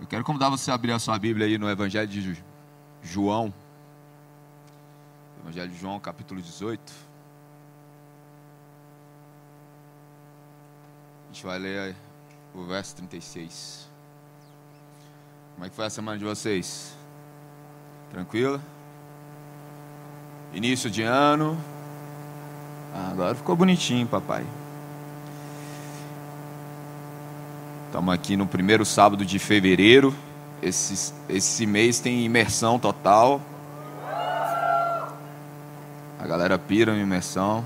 Eu quero convidar você a abrir a sua Bíblia aí no Evangelho de João. Evangelho de João, capítulo 18. A gente vai ler o verso 36. Como é que foi a semana de vocês? Tranquila? Início de ano. Ah, agora ficou bonitinho, papai. Estamos aqui no primeiro sábado de fevereiro. Esse, esse mês tem imersão total. A galera pira em imersão.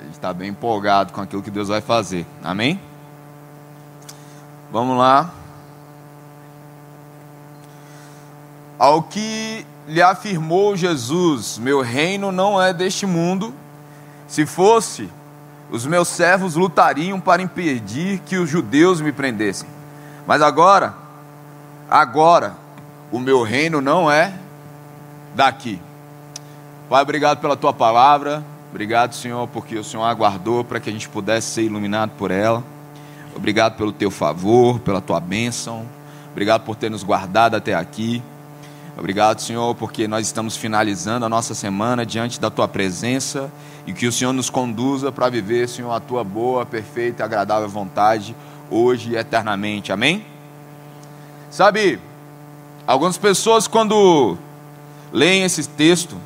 A gente está bem empolgado com aquilo que Deus vai fazer. Amém? Vamos lá. Ao que lhe afirmou Jesus: Meu reino não é deste mundo. Se fosse, os meus servos lutariam para impedir que os judeus me prendessem. Mas agora, agora, o meu reino não é daqui. Pai, obrigado pela tua palavra. Obrigado, Senhor, porque o Senhor aguardou para que a gente pudesse ser iluminado por ela. Obrigado pelo teu favor, pela tua bênção. Obrigado por ter nos guardado até aqui. Obrigado, Senhor, porque nós estamos finalizando a nossa semana diante da tua presença e que o Senhor nos conduza para viver, Senhor, a tua boa, perfeita e agradável vontade, hoje e eternamente. Amém? Sabe, algumas pessoas, quando leem esse texto,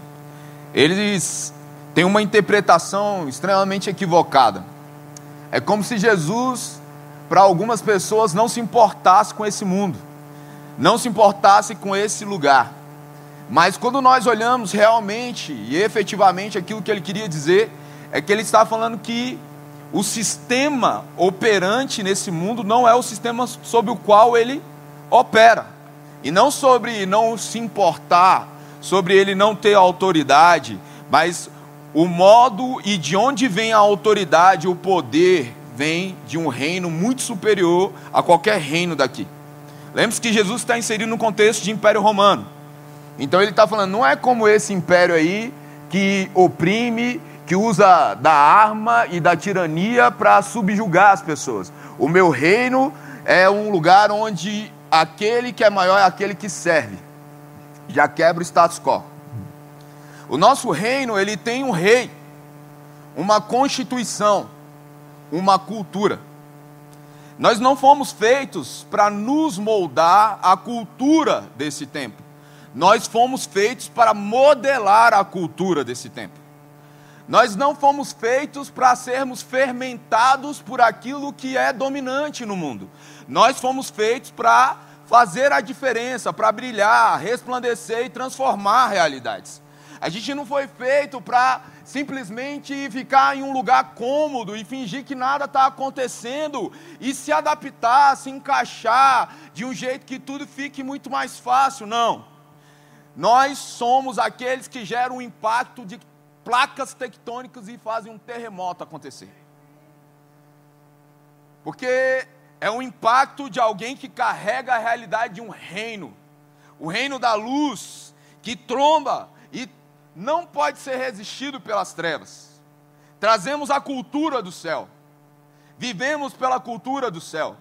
eles têm uma interpretação extremamente equivocada. É como se Jesus, para algumas pessoas, não se importasse com esse mundo, não se importasse com esse lugar. Mas quando nós olhamos realmente e efetivamente aquilo que ele queria dizer, é que ele está falando que o sistema operante nesse mundo não é o sistema sobre o qual ele opera. E não sobre não se importar, sobre ele não ter autoridade, mas o modo e de onde vem a autoridade, o poder, vem de um reino muito superior a qualquer reino daqui. Lembre-se que Jesus está inserido no contexto de Império Romano. Então ele está falando, não é como esse império aí que oprime, que usa da arma e da tirania para subjugar as pessoas. O meu reino é um lugar onde aquele que é maior é aquele que serve. Já quebra o status quo. O nosso reino, ele tem um rei, uma constituição, uma cultura. Nós não fomos feitos para nos moldar a cultura desse tempo. Nós fomos feitos para modelar a cultura desse tempo. Nós não fomos feitos para sermos fermentados por aquilo que é dominante no mundo. Nós fomos feitos para fazer a diferença, para brilhar, resplandecer e transformar realidades. A gente não foi feito para simplesmente ficar em um lugar cômodo e fingir que nada está acontecendo e se adaptar, se encaixar de um jeito que tudo fique muito mais fácil. Não. Nós somos aqueles que geram o impacto de placas tectônicas e fazem um terremoto acontecer. Porque é um impacto de alguém que carrega a realidade de um reino, o reino da luz, que tromba e não pode ser resistido pelas trevas. Trazemos a cultura do céu, vivemos pela cultura do céu,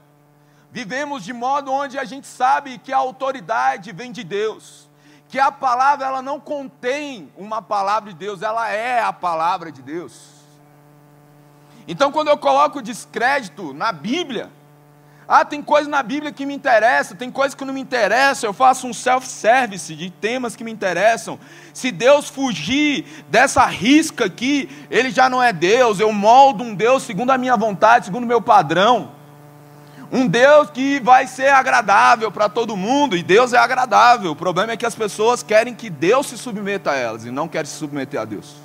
vivemos de modo onde a gente sabe que a autoridade vem de Deus que a palavra ela não contém uma palavra de Deus, ela é a palavra de Deus. Então, quando eu coloco descrédito na Bíblia, ah, tem coisa na Bíblia que me interessa, tem coisa que não me interessa, eu faço um self-service de temas que me interessam. Se Deus fugir dessa risca aqui, ele já não é Deus, eu moldo um Deus segundo a minha vontade, segundo o meu padrão. Um Deus que vai ser agradável para todo mundo, e Deus é agradável. O problema é que as pessoas querem que Deus se submeta a elas e não querem se submeter a Deus.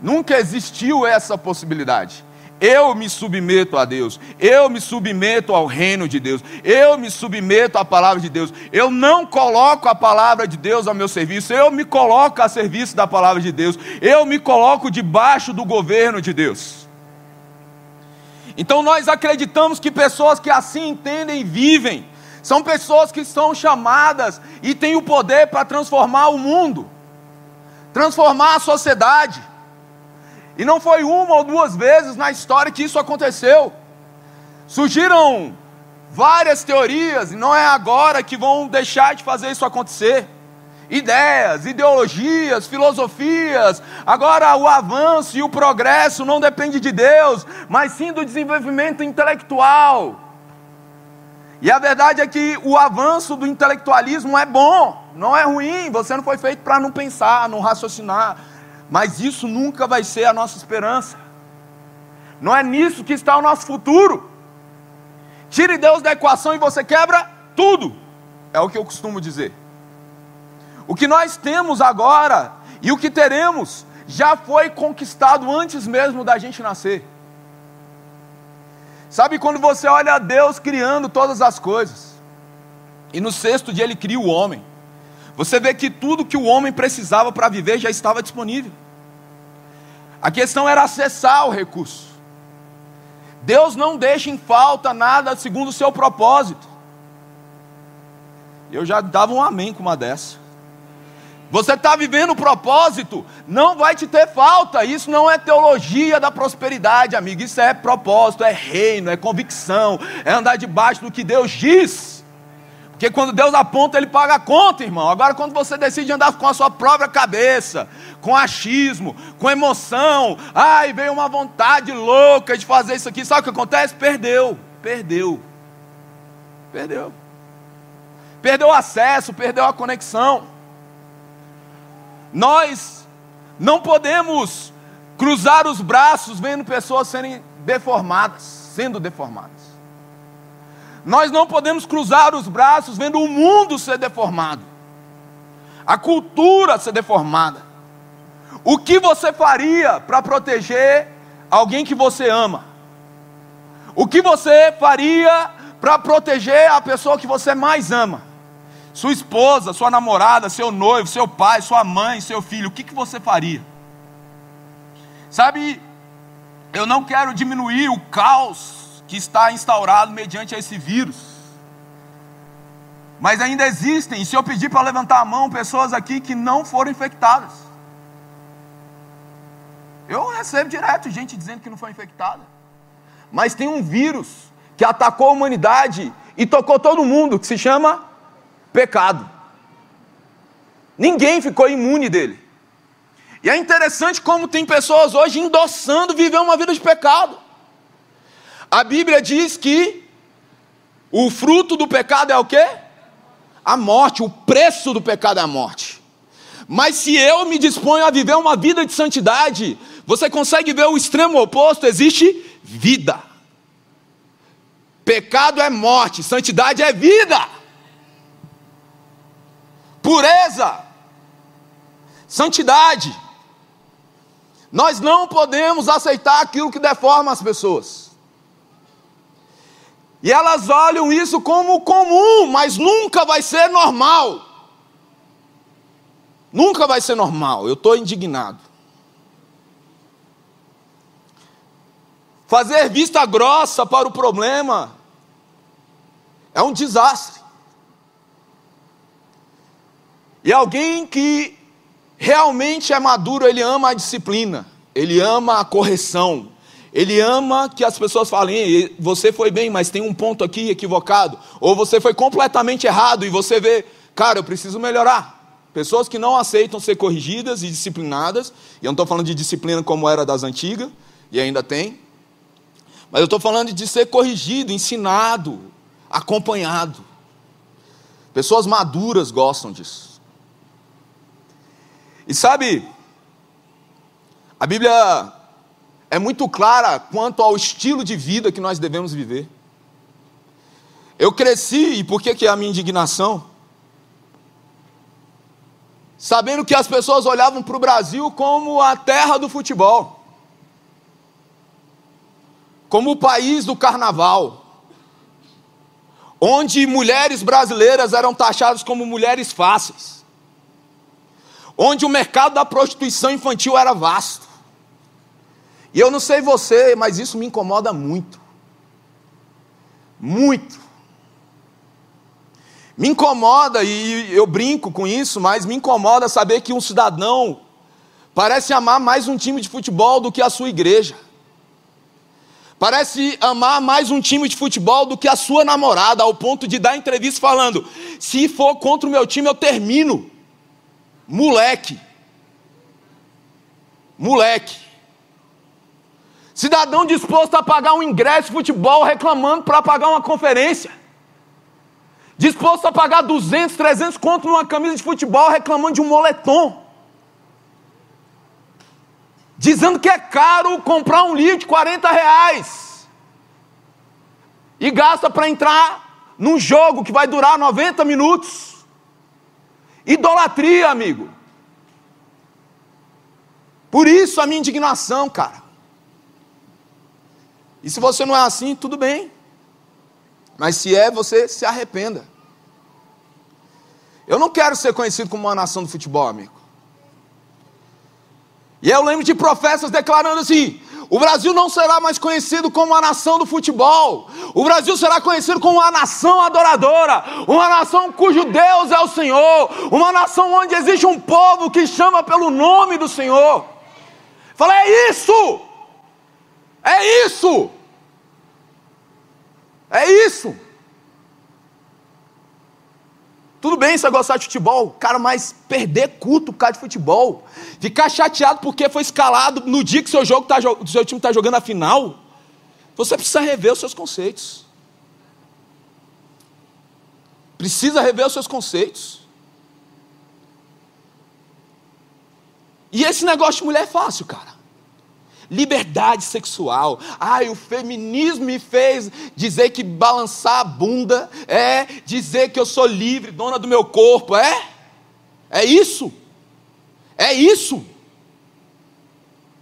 Nunca existiu essa possibilidade. Eu me submeto a Deus, eu me submeto ao reino de Deus, eu me submeto à palavra de Deus. Eu não coloco a palavra de Deus ao meu serviço, eu me coloco a serviço da palavra de Deus, eu me coloco debaixo do governo de Deus. Então nós acreditamos que pessoas que assim entendem e vivem são pessoas que são chamadas e têm o poder para transformar o mundo, transformar a sociedade. E não foi uma ou duas vezes na história que isso aconteceu. Surgiram várias teorias, e não é agora que vão deixar de fazer isso acontecer. Ideias, ideologias, filosofias. Agora o avanço e o progresso não depende de Deus, mas sim do desenvolvimento intelectual. E a verdade é que o avanço do intelectualismo é bom, não é ruim. Você não foi feito para não pensar, não raciocinar. Mas isso nunca vai ser a nossa esperança. Não é nisso que está o nosso futuro. Tire Deus da equação e você quebra tudo. É o que eu costumo dizer. O que nós temos agora e o que teremos já foi conquistado antes mesmo da gente nascer. Sabe quando você olha Deus criando todas as coisas, e no sexto dia ele cria o homem, você vê que tudo que o homem precisava para viver já estava disponível. A questão era acessar o recurso. Deus não deixa em falta nada segundo o seu propósito. Eu já dava um amém com uma dessa. Você está vivendo o propósito, não vai te ter falta. Isso não é teologia da prosperidade, amigo. Isso é propósito, é reino, é convicção, é andar debaixo do que Deus diz. Porque quando Deus aponta, Ele paga a conta, irmão. Agora, quando você decide andar com a sua própria cabeça, com achismo, com emoção, ai, veio uma vontade louca de fazer isso aqui, sabe o que acontece? Perdeu, perdeu, perdeu. Perdeu o acesso, perdeu a conexão. Nós não podemos cruzar os braços vendo pessoas serem deformadas, sendo deformadas. Nós não podemos cruzar os braços vendo o mundo ser deformado, a cultura ser deformada. O que você faria para proteger alguém que você ama? O que você faria para proteger a pessoa que você mais ama? Sua esposa, sua namorada, seu noivo, seu pai, sua mãe, seu filho, o que, que você faria? Sabe, eu não quero diminuir o caos que está instaurado mediante esse vírus. Mas ainda existem, se eu pedir para levantar a mão, pessoas aqui que não foram infectadas. Eu recebo direto gente dizendo que não foi infectada. Mas tem um vírus que atacou a humanidade e tocou todo mundo, que se chama pecado. Ninguém ficou imune dele. E é interessante como tem pessoas hoje endossando viver uma vida de pecado. A Bíblia diz que o fruto do pecado é o quê? A morte, o preço do pecado é a morte. Mas se eu me disponho a viver uma vida de santidade, você consegue ver o extremo oposto, existe vida. Pecado é morte, santidade é vida pureza, santidade. Nós não podemos aceitar aquilo que deforma as pessoas. E elas olham isso como comum, mas nunca vai ser normal. Nunca vai ser normal. Eu estou indignado. Fazer vista grossa para o problema é um desastre. E alguém que realmente é maduro, ele ama a disciplina, ele ama a correção, ele ama que as pessoas falem, você foi bem, mas tem um ponto aqui equivocado, ou você foi completamente errado e você vê, cara, eu preciso melhorar. Pessoas que não aceitam ser corrigidas e disciplinadas, e eu não estou falando de disciplina como era das antigas, e ainda tem, mas eu estou falando de ser corrigido, ensinado, acompanhado. Pessoas maduras gostam disso. E sabe, a Bíblia é muito clara quanto ao estilo de vida que nós devemos viver. Eu cresci, e por que, que é a minha indignação? Sabendo que as pessoas olhavam para o Brasil como a terra do futebol, como o país do carnaval, onde mulheres brasileiras eram taxadas como mulheres fáceis onde o mercado da prostituição infantil era vasto. E eu não sei você, mas isso me incomoda muito. Muito. Me incomoda, e eu brinco com isso, mas me incomoda saber que um cidadão parece amar mais um time de futebol do que a sua igreja. Parece amar mais um time de futebol do que a sua namorada, ao ponto de dar entrevista falando: se for contra o meu time, eu termino. Moleque. Moleque. Cidadão disposto a pagar um ingresso de futebol reclamando para pagar uma conferência. Disposto a pagar 200, 300 conto numa camisa de futebol reclamando de um moletom. Dizendo que é caro comprar um livro de 40 reais. E gasta para entrar num jogo que vai durar 90 minutos. Idolatria, amigo. Por isso a minha indignação, cara. E se você não é assim, tudo bem. Mas se é, você se arrependa. Eu não quero ser conhecido como uma nação do futebol, amigo. E eu lembro de profetas declarando assim: o Brasil não será mais conhecido como a nação do futebol. O Brasil será conhecido como uma nação adoradora, uma nação cujo Deus é o Senhor, uma nação onde existe um povo que chama pelo nome do Senhor. Fala, é isso! É isso! É isso! Tudo bem você gostar de futebol, cara, mas perder culto por causa de futebol, ficar chateado porque foi escalado no dia que seu, jogo tá, seu time está jogando a final, você precisa rever os seus conceitos. Precisa rever os seus conceitos. E esse negócio de mulher é fácil, cara liberdade sexual. Ai, o feminismo me fez dizer que balançar a bunda é dizer que eu sou livre, dona do meu corpo. É? É isso? É isso?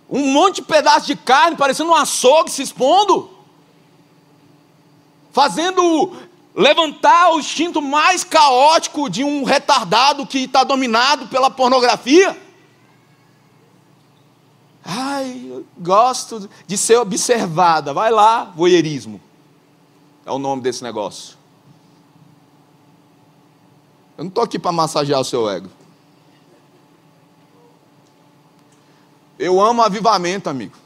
Um monte de pedaço de carne parecendo um açougue se expondo, fazendo levantar o instinto mais caótico de um retardado que está dominado pela pornografia. Ai, gosto de ser observada. Vai lá, voyeurismo. É o nome desse negócio. Eu não estou aqui para massagear o seu ego. Eu amo avivamento, amigo.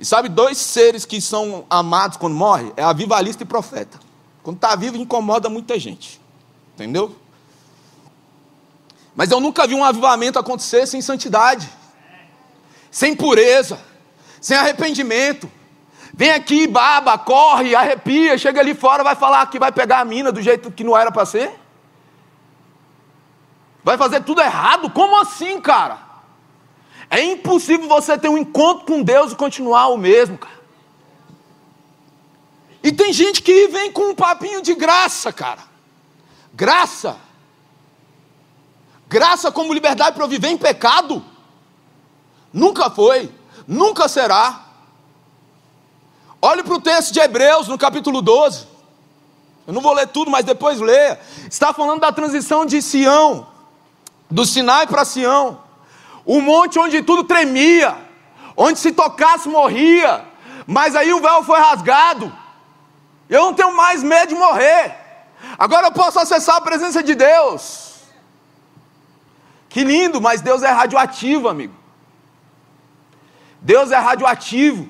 E sabe dois seres que são amados quando morre? É avivalista e profeta. Quando está vivo, incomoda muita gente. Entendeu? Mas eu nunca vi um avivamento acontecer sem santidade sem pureza, sem arrependimento. Vem aqui, baba, corre, arrepia, chega ali fora, vai falar que vai pegar a mina do jeito que não era para ser? Vai fazer tudo errado? Como assim, cara? É impossível você ter um encontro com Deus e continuar o mesmo, cara. E tem gente que vem com um papinho de graça, cara. Graça. Graça como liberdade para viver em pecado. Nunca foi, nunca será. Olhe para o texto de Hebreus, no capítulo 12. Eu não vou ler tudo, mas depois leia. Está falando da transição de Sião, do Sinai para Sião. O monte onde tudo tremia, onde se tocasse morria, mas aí o véu foi rasgado. Eu não tenho mais medo de morrer. Agora eu posso acessar a presença de Deus. Que lindo, mas Deus é radioativo, amigo. Deus é radioativo.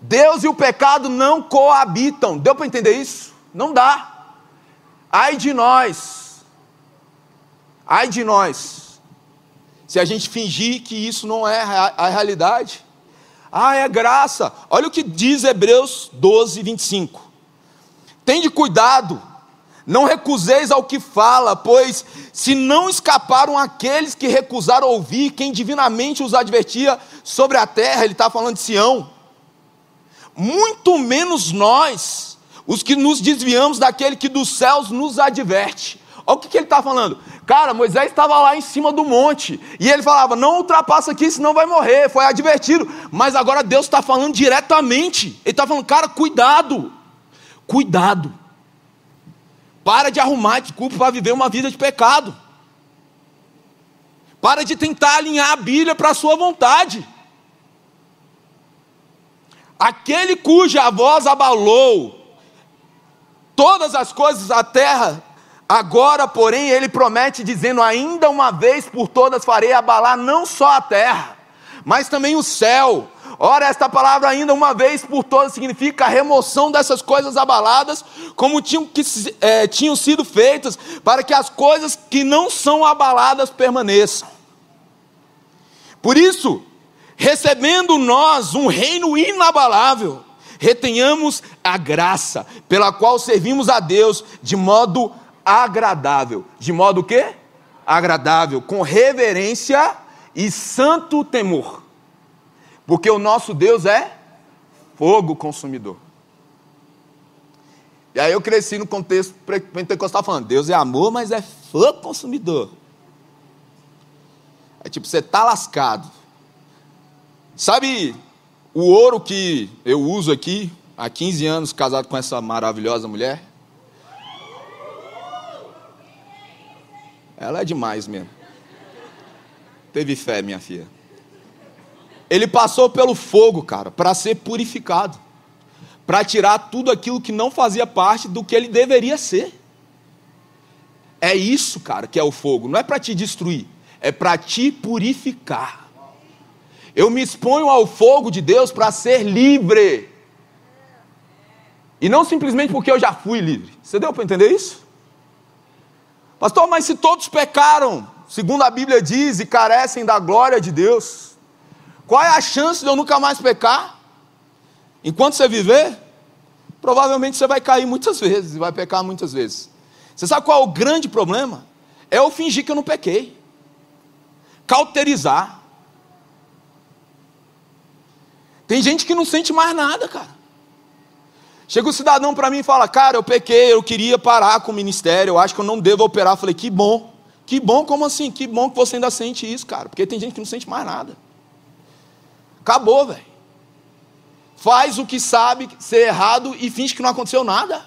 Deus e o pecado não coabitam. Deu para entender isso? Não dá. Ai de nós. Ai de nós. Se a gente fingir que isso não é a realidade. Ah, é graça. Olha o que diz Hebreus 12, 25. Tende cuidado não recuseis ao que fala, pois se não escaparam aqueles que recusaram ouvir quem divinamente os advertia sobre a terra, ele está falando de Sião, muito menos nós, os que nos desviamos daquele que dos céus nos adverte. Olha o que, que ele está falando. Cara, Moisés estava lá em cima do monte. E ele falava: Não ultrapassa aqui, senão vai morrer. Foi advertido. Mas agora Deus está falando diretamente. Ele está falando: Cara, cuidado. Cuidado. Para de arrumar desculpa para viver uma vida de pecado. Para de tentar alinhar a Bíblia para a sua vontade. Aquele cuja voz abalou todas as coisas da terra, agora, porém, ele promete, dizendo: Ainda uma vez por todas farei abalar não só a terra, mas também o céu Ora, esta palavra ainda uma vez por todas significa a remoção dessas coisas abaladas, como tinham, que, é, tinham sido feitas, para que as coisas que não são abaladas permaneçam. Por isso, recebendo nós um reino inabalável, retenhamos a graça pela qual servimos a Deus de modo agradável. De modo que? Agradável, com reverência e santo temor. Porque o nosso Deus é fogo consumidor. E aí eu cresci no contexto pentecostal falando, Deus é amor, mas é fogo consumidor. É tipo, você tá lascado. Sabe o ouro que eu uso aqui, há 15 anos casado com essa maravilhosa mulher? Ela é demais mesmo. Teve fé, minha filha. Ele passou pelo fogo, cara, para ser purificado, para tirar tudo aquilo que não fazia parte do que ele deveria ser. É isso, cara, que é o fogo. Não é para te destruir, é para te purificar. Eu me exponho ao fogo de Deus para ser livre. E não simplesmente porque eu já fui livre. Você deu para entender isso? Pastor, mas se todos pecaram, segundo a Bíblia diz, e carecem da glória de Deus, qual é a chance de eu nunca mais pecar? Enquanto você viver, provavelmente você vai cair muitas vezes e vai pecar muitas vezes. Você sabe qual é o grande problema? É eu fingir que eu não pequei. Cauterizar. Tem gente que não sente mais nada, cara. Chega o um cidadão para mim e fala: Cara, eu pequei, eu queria parar com o ministério, eu acho que eu não devo operar. Eu falei: Que bom. Que bom, como assim? Que bom que você ainda sente isso, cara. Porque tem gente que não sente mais nada. Acabou, velho. Faz o que sabe ser errado e finge que não aconteceu nada.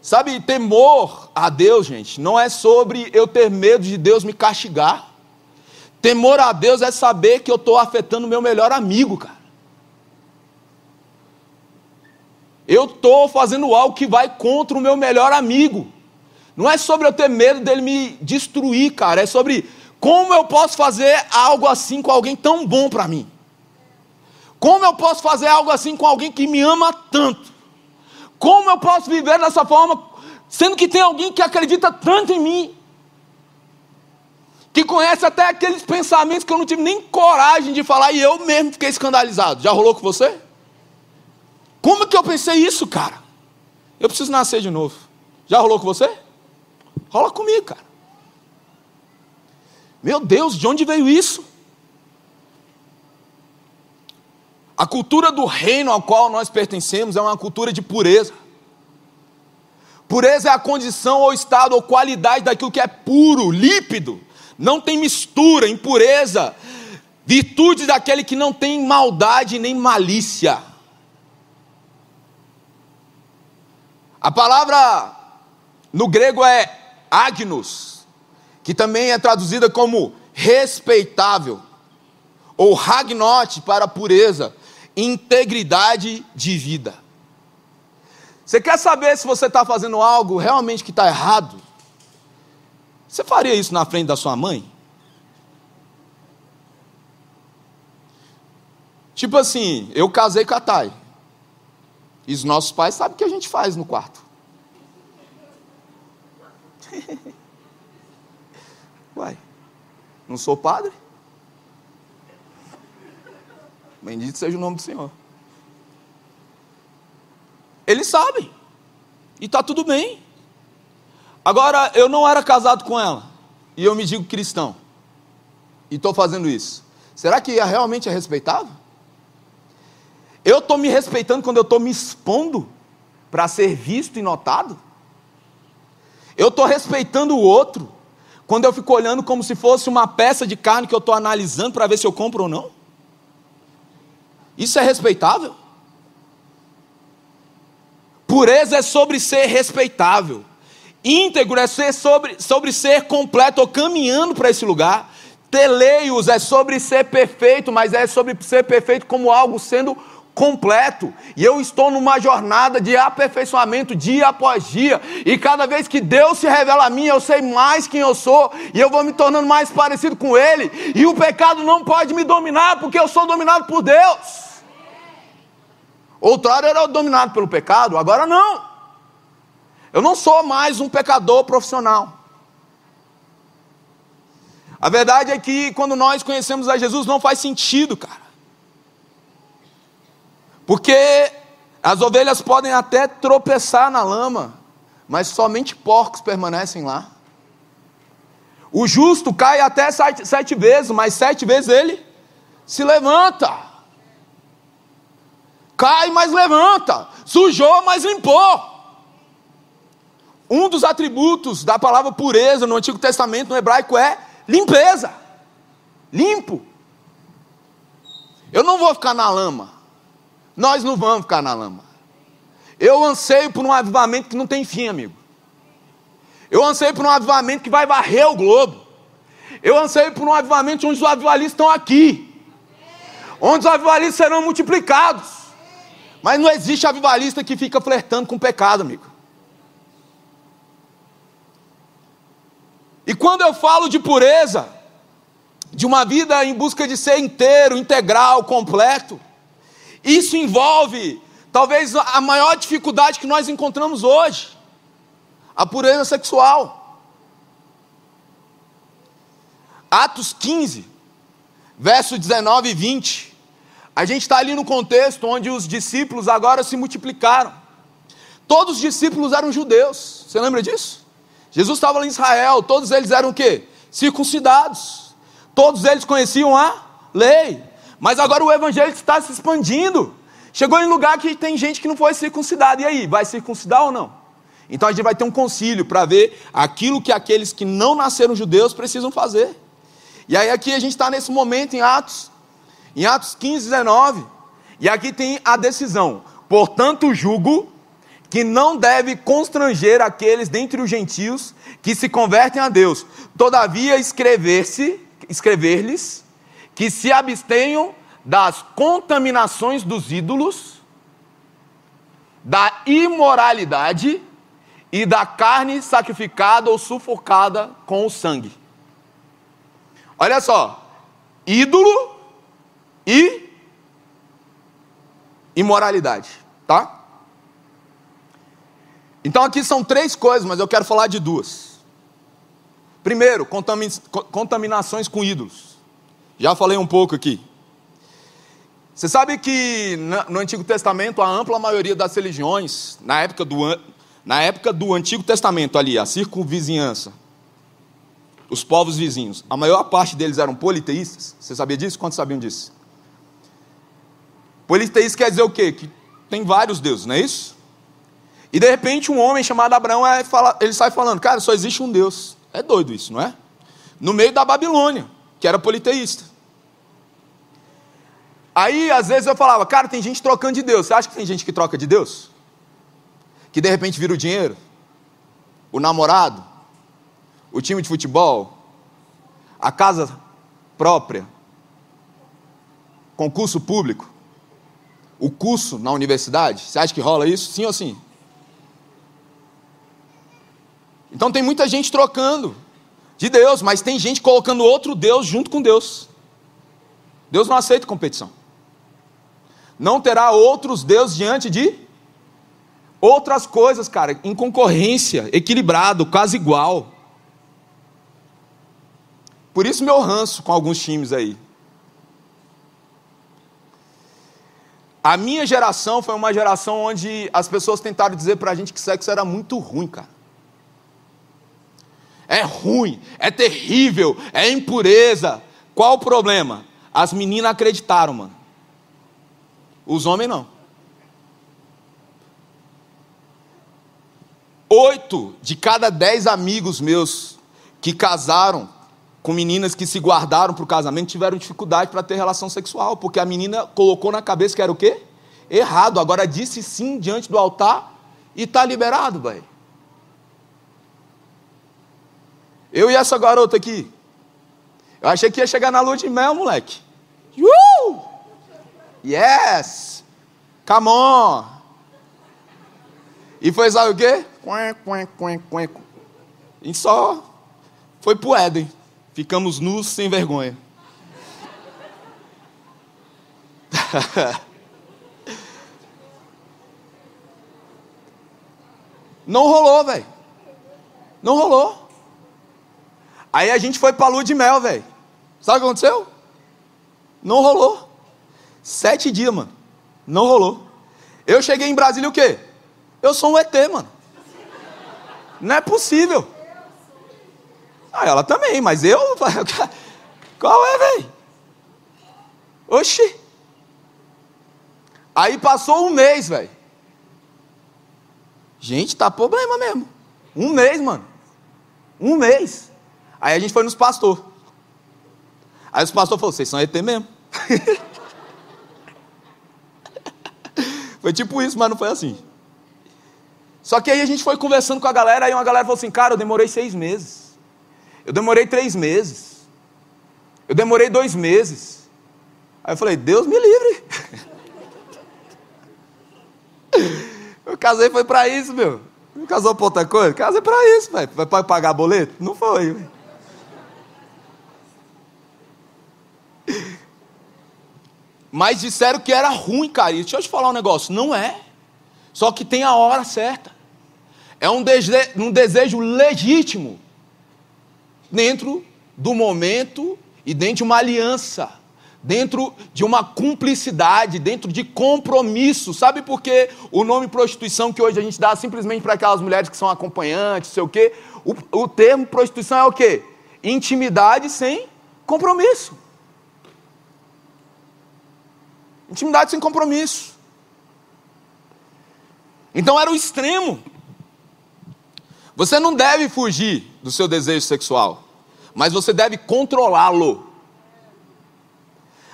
Sabe, temor a Deus, gente, não é sobre eu ter medo de Deus me castigar. Temor a Deus é saber que eu estou afetando meu melhor amigo, cara. Eu estou fazendo algo que vai contra o meu melhor amigo. Não é sobre eu ter medo dele me destruir, cara. É sobre como eu posso fazer algo assim com alguém tão bom para mim. Como eu posso fazer algo assim com alguém que me ama tanto? Como eu posso viver dessa forma, sendo que tem alguém que acredita tanto em mim? Que conhece até aqueles pensamentos que eu não tive nem coragem de falar e eu mesmo fiquei escandalizado. Já rolou com você? Como que eu pensei isso, cara? Eu preciso nascer de novo. Já rolou com você? Rola comigo, cara. Meu Deus, de onde veio isso? A cultura do reino ao qual nós pertencemos é uma cultura de pureza. Pureza é a condição ou estado ou qualidade daquilo que é puro, lípido, não tem mistura, impureza. Virtude daquele que não tem maldade nem malícia. A palavra no grego é Agnus, que também é traduzida como respeitável, ou Ragnote para pureza, integridade de vida. Você quer saber se você está fazendo algo realmente que está errado? Você faria isso na frente da sua mãe? Tipo assim, eu casei com a Thay. E os nossos pais sabem o que a gente faz no quarto. Uai, não sou padre? Bendito seja o nome do Senhor. Eles sabem. E está tudo bem. Agora, eu não era casado com ela. E eu me digo cristão. E estou fazendo isso. Será que realmente é respeitável? Eu estou me respeitando quando eu estou me expondo para ser visto e notado? Eu estou respeitando o outro quando eu fico olhando como se fosse uma peça de carne que eu estou analisando para ver se eu compro ou não? Isso é respeitável? Pureza é sobre ser respeitável. Íntegro é ser sobre, sobre ser completo ou caminhando para esse lugar. Teleios é sobre ser perfeito, mas é sobre ser perfeito como algo sendo completo. E eu estou numa jornada de aperfeiçoamento dia após dia. E cada vez que Deus se revela a mim, eu sei mais quem eu sou. E eu vou me tornando mais parecido com Ele. E o pecado não pode me dominar, porque eu sou dominado por Deus. Outrora era dominado pelo pecado, agora não. Eu não sou mais um pecador profissional. A verdade é que quando nós conhecemos a Jesus não faz sentido, cara. Porque as ovelhas podem até tropeçar na lama, mas somente porcos permanecem lá. O justo cai até sete, sete vezes, mas sete vezes ele se levanta. Cai, mas levanta. Sujou, mas limpou. Um dos atributos da palavra pureza no Antigo Testamento, no hebraico, é limpeza. Limpo. Eu não vou ficar na lama. Nós não vamos ficar na lama. Eu anseio por um avivamento que não tem fim, amigo. Eu anseio por um avivamento que vai varrer o globo. Eu anseio por um avivamento onde os avivalistas estão aqui. Onde os avivalistas serão multiplicados. Mas não existe avivalista que fica flertando com o pecado, amigo. E quando eu falo de pureza, de uma vida em busca de ser inteiro, integral, completo, isso envolve talvez a maior dificuldade que nós encontramos hoje: a pureza sexual. Atos 15, versos 19 e 20. A gente está ali no contexto onde os discípulos agora se multiplicaram. Todos os discípulos eram judeus. Você lembra disso? Jesus estava lá em Israel, todos eles eram o quê? Circuncidados. Todos eles conheciam a lei. Mas agora o evangelho está se expandindo. Chegou em lugar que tem gente que não foi circuncidada. E aí, vai circuncidar ou não? Então a gente vai ter um concílio para ver aquilo que aqueles que não nasceram judeus precisam fazer. E aí aqui a gente está nesse momento em Atos, em Atos 15, 19. E aqui tem a decisão. Portanto, julgo que não deve constranger aqueles dentre os gentios que se convertem a Deus. Todavia, escrever-se, escrever-lhes que se abstenham das contaminações dos ídolos, da imoralidade e da carne sacrificada ou sufocada com o sangue. Olha só, ídolo e imoralidade, tá? Então aqui são três coisas, mas eu quero falar de duas. Primeiro, contaminações com ídolos. Já falei um pouco aqui. Você sabe que no Antigo Testamento a ampla maioria das religiões, na época do, na época do Antigo Testamento ali, a circunvizinhança, os povos vizinhos, a maior parte deles eram politeístas. Você sabia disso? Quantos sabiam disso? Politeísta quer dizer o quê? Que tem vários deuses, não é isso? E de repente um homem chamado Abraão é, ele sai falando, cara, só existe um Deus. É doido isso, não é? No meio da Babilônia, que era politeísta. Aí, às vezes, eu falava, cara, tem gente trocando de Deus. Você acha que tem gente que troca de Deus? Que de repente vira o dinheiro? O namorado? O time de futebol? A casa própria? Concurso público? O curso na universidade? Você acha que rola isso? Sim ou sim? Então tem muita gente trocando de Deus, mas tem gente colocando outro Deus junto com Deus. Deus não aceita competição não terá outros deuses diante de outras coisas, cara, em concorrência, equilibrado, quase igual. Por isso meu ranço com alguns times aí. A minha geração foi uma geração onde as pessoas tentaram dizer pra gente que sexo era muito ruim, cara. É ruim, é terrível, é impureza. Qual o problema? As meninas acreditaram, mano. Os homens não. Oito de cada dez amigos meus que casaram com meninas que se guardaram para o casamento tiveram dificuldade para ter relação sexual, porque a menina colocou na cabeça que era o quê? Errado. Agora disse sim diante do altar e está liberado, velho. Eu e essa garota aqui. Eu achei que ia chegar na lua de mel, moleque. Uh! Yes! Come on! E foi, sabe o quê? A gente só foi pro Éden. Ficamos nus sem vergonha. Não rolou, velho. Não rolou. Aí a gente foi pra lua de mel, velho. Sabe o que aconteceu? Não rolou. Sete dias, mano. Não rolou. Eu cheguei em Brasília o quê? Eu sou um ET, mano. Não é possível. Ah, ela também, mas eu. Qual é, velho? Oxi. Aí passou um mês, velho. Gente, tá problema mesmo. Um mês, mano. Um mês. Aí a gente foi nos pastor. Aí os pastores falaram, vocês são ET mesmo. foi tipo isso, mas não foi assim. Só que aí a gente foi conversando com a galera, aí uma galera falou assim, cara, eu demorei seis meses. Eu demorei três meses. Eu demorei dois meses. Aí eu falei, Deus me livre. Eu casei foi para isso, meu. Não casou por outra coisa? Casei para isso, velho. Vai pagar boleto? Não foi, véio. Mas disseram que era ruim, cara. E deixa eu te falar um negócio. Não é. Só que tem a hora certa. É um, dese um desejo legítimo. Dentro do momento e dentro de uma aliança dentro de uma cumplicidade, dentro de compromisso. Sabe por que o nome prostituição que hoje a gente dá simplesmente para aquelas mulheres que são acompanhantes, sei o quê? O, o termo prostituição é o quê? Intimidade sem compromisso. Intimidade sem compromisso. Então era o extremo. Você não deve fugir do seu desejo sexual, mas você deve controlá-lo.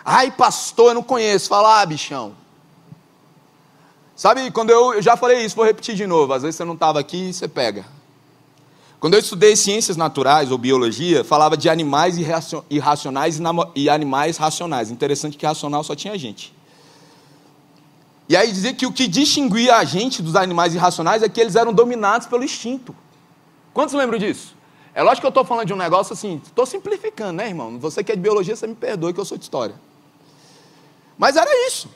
Ai, pastor, eu não conheço. Fala, ah, bichão. Sabe, quando eu, eu já falei isso, vou repetir de novo. Às vezes você não estava aqui, você pega. Quando eu estudei ciências naturais ou biologia, falava de animais irracionais e animais racionais. Interessante que racional só tinha gente. E aí dizia que o que distinguia a gente dos animais irracionais é que eles eram dominados pelo instinto. Quantos lembram disso? É lógico que eu estou falando de um negócio assim, estou simplificando, né, irmão? Você que é de biologia, você me perdoe que eu sou de história. Mas era isso.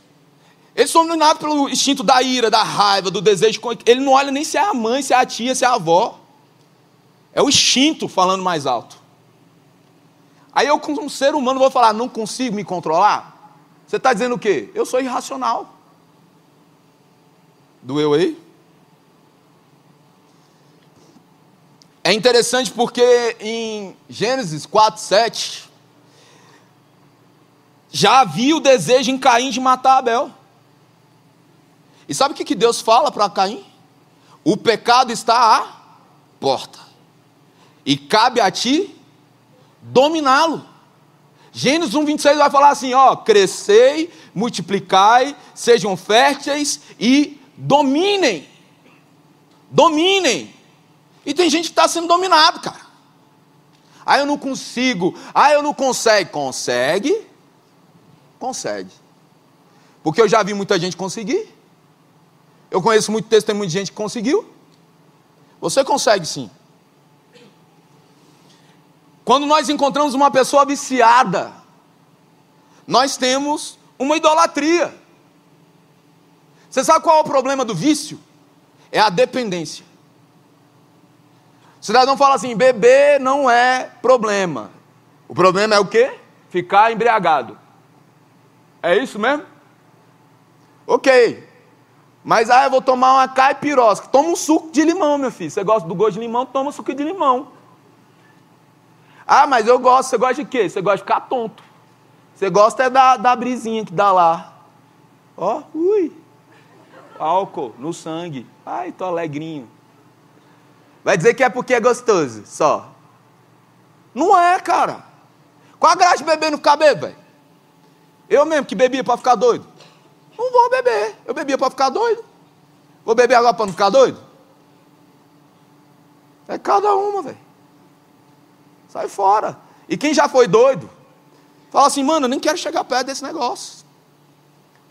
Eles são dominados pelo instinto da ira, da raiva, do desejo. Ele não olha nem se é a mãe, se é a tia, se é a avó. É o instinto falando mais alto. Aí eu, como ser humano, vou falar: não consigo me controlar? Você está dizendo o quê? Eu sou irracional. Doeu aí? É interessante porque em Gênesis 4, 7, já havia o desejo em Caim de matar Abel. E sabe o que Deus fala para Caim? O pecado está à porta, e cabe a ti dominá-lo. Gênesis 1, 26 vai falar assim: ó, crescei, multiplicai, sejam férteis e dominem. Dominem. E tem gente que está sendo dominado, cara. Ah, eu não consigo. Ah, eu não consegue. Consegue. Consegue. Porque eu já vi muita gente conseguir. Eu conheço muito testemunho de gente que conseguiu. Você consegue sim. Quando nós encontramos uma pessoa viciada, nós temos uma idolatria. Você sabe qual é o problema do vício? É a dependência. O cidadão fala assim: beber não é problema. O problema é o quê? Ficar embriagado. É isso mesmo? Ok. Mas ah, eu vou tomar uma caipirosca. Toma um suco de limão, meu filho. Você gosta do gosto de limão? Toma um suco de limão. Ah, mas eu gosto. Você gosta de quê? Você gosta de ficar tonto. Você gosta é da, da brisinha que dá lá. Ó, ui. Álcool no sangue. Ai, tô alegrinho. Vai dizer que é porque é gostoso, só. Não é, cara. Qual a graça de beber no cabelo, velho? Eu mesmo que bebia para ficar doido. Não vou beber. Eu bebia para ficar doido. Vou beber agora para não ficar doido? É cada uma, velho. Sai fora. E quem já foi doido, fala assim, mano, eu nem quero chegar perto desse negócio.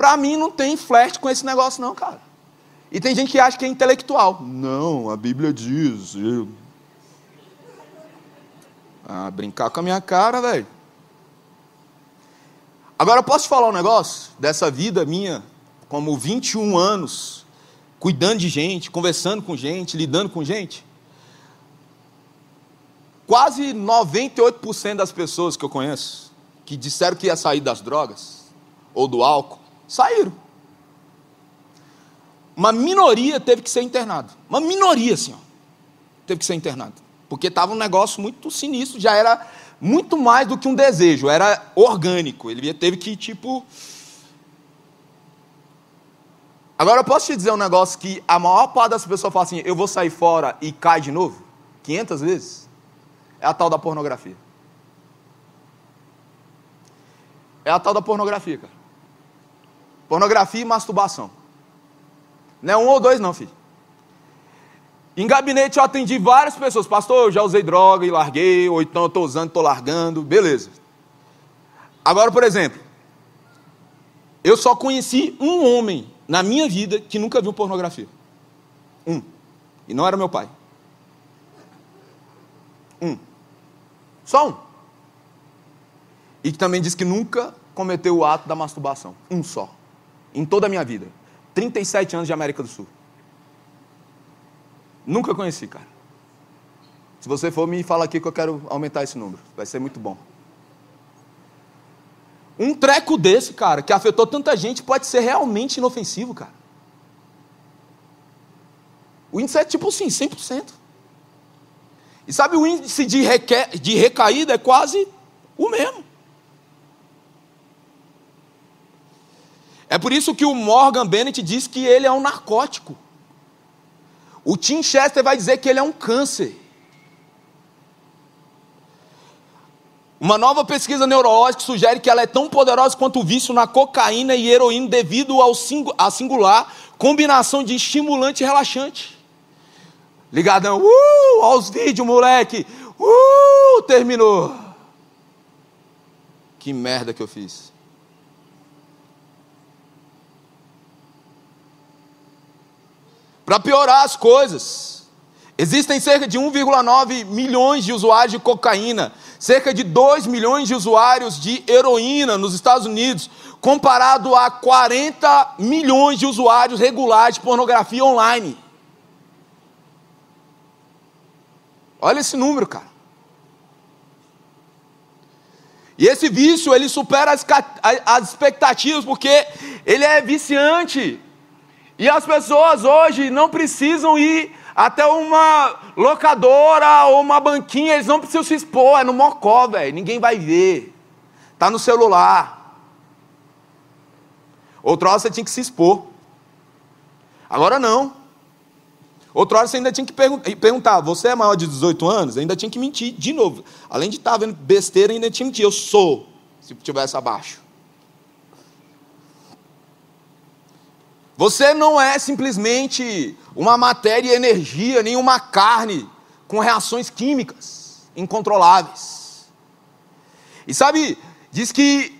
Para mim não tem flerte com esse negócio não, cara. E tem gente que acha que é intelectual. Não, a Bíblia diz. Eu... Ah, brincar com a minha cara, velho. Agora posso te falar um negócio dessa vida minha, como 21 anos, cuidando de gente, conversando com gente, lidando com gente? Quase 98% das pessoas que eu conheço que disseram que ia sair das drogas ou do álcool, saíram. Uma minoria teve que ser internado. Uma minoria, assim, ó, teve que ser internado. Porque estava um negócio muito sinistro, já era muito mais do que um desejo, era orgânico. Ele teve que, tipo. Agora eu posso te dizer um negócio que a maior parte das pessoas fala assim: eu vou sair fora e cai de novo? 500 vezes? É a tal da pornografia. É a tal da pornografia, cara. Pornografia e masturbação. Não é um ou dois, não, filho. Em gabinete eu atendi várias pessoas. Pastor, eu já usei droga e larguei, ou então eu estou usando, estou largando, beleza. Agora, por exemplo, eu só conheci um homem na minha vida que nunca viu pornografia. Um. E não era meu pai. Um. Só um. E que também disse que nunca cometeu o ato da masturbação. Um só. Em toda a minha vida. 37 anos de América do Sul. Nunca conheci, cara. Se você for, me fala aqui que eu quero aumentar esse número. Vai ser muito bom. Um treco desse, cara, que afetou tanta gente, pode ser realmente inofensivo, cara. O índice é tipo assim, 100%. E sabe, o índice de, de recaída é quase o mesmo. É por isso que o Morgan Bennett diz que ele é um narcótico. O Tim Chester vai dizer que ele é um câncer. Uma nova pesquisa neurológica sugere que ela é tão poderosa quanto o vício na cocaína e heroína devido ao sing à singular combinação de estimulante e relaxante. Ligadão, uh, aos vídeos, moleque, uh, terminou. Que merda que eu fiz. Para piorar as coisas, existem cerca de 1,9 milhões de usuários de cocaína, cerca de 2 milhões de usuários de heroína nos Estados Unidos, comparado a 40 milhões de usuários regulares de pornografia online. Olha esse número, cara. E esse vício, ele supera as, as expectativas, porque ele é viciante. E as pessoas hoje não precisam ir até uma locadora ou uma banquinha, eles não precisam se expor, é no mocó, velho, ninguém vai ver. Tá no celular. Outra hora você tinha que se expor. Agora não. Outra hora você ainda tinha que perguntar, você é maior de 18 anos? Ainda tinha que mentir de novo. Além de estar vendo besteira, ainda tinha que mentir. Eu sou, se tivesse abaixo. Você não é simplesmente uma matéria e energia, nem uma carne com reações químicas incontroláveis. E sabe, diz que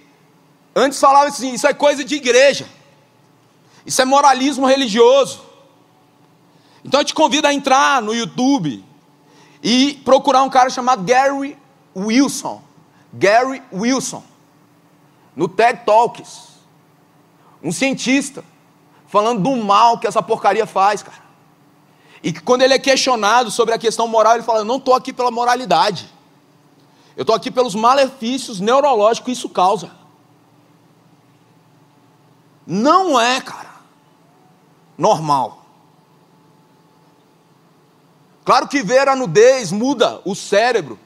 antes falava assim: isso é coisa de igreja, isso é moralismo religioso. Então eu te convido a entrar no YouTube e procurar um cara chamado Gary Wilson. Gary Wilson, no TED Talks, um cientista falando do mal que essa porcaria faz, cara. E que quando ele é questionado sobre a questão moral, ele fala: Eu não estou aqui pela moralidade. Eu estou aqui pelos malefícios neurológicos que isso causa. Não é, cara, normal. Claro que ver a nudez muda o cérebro.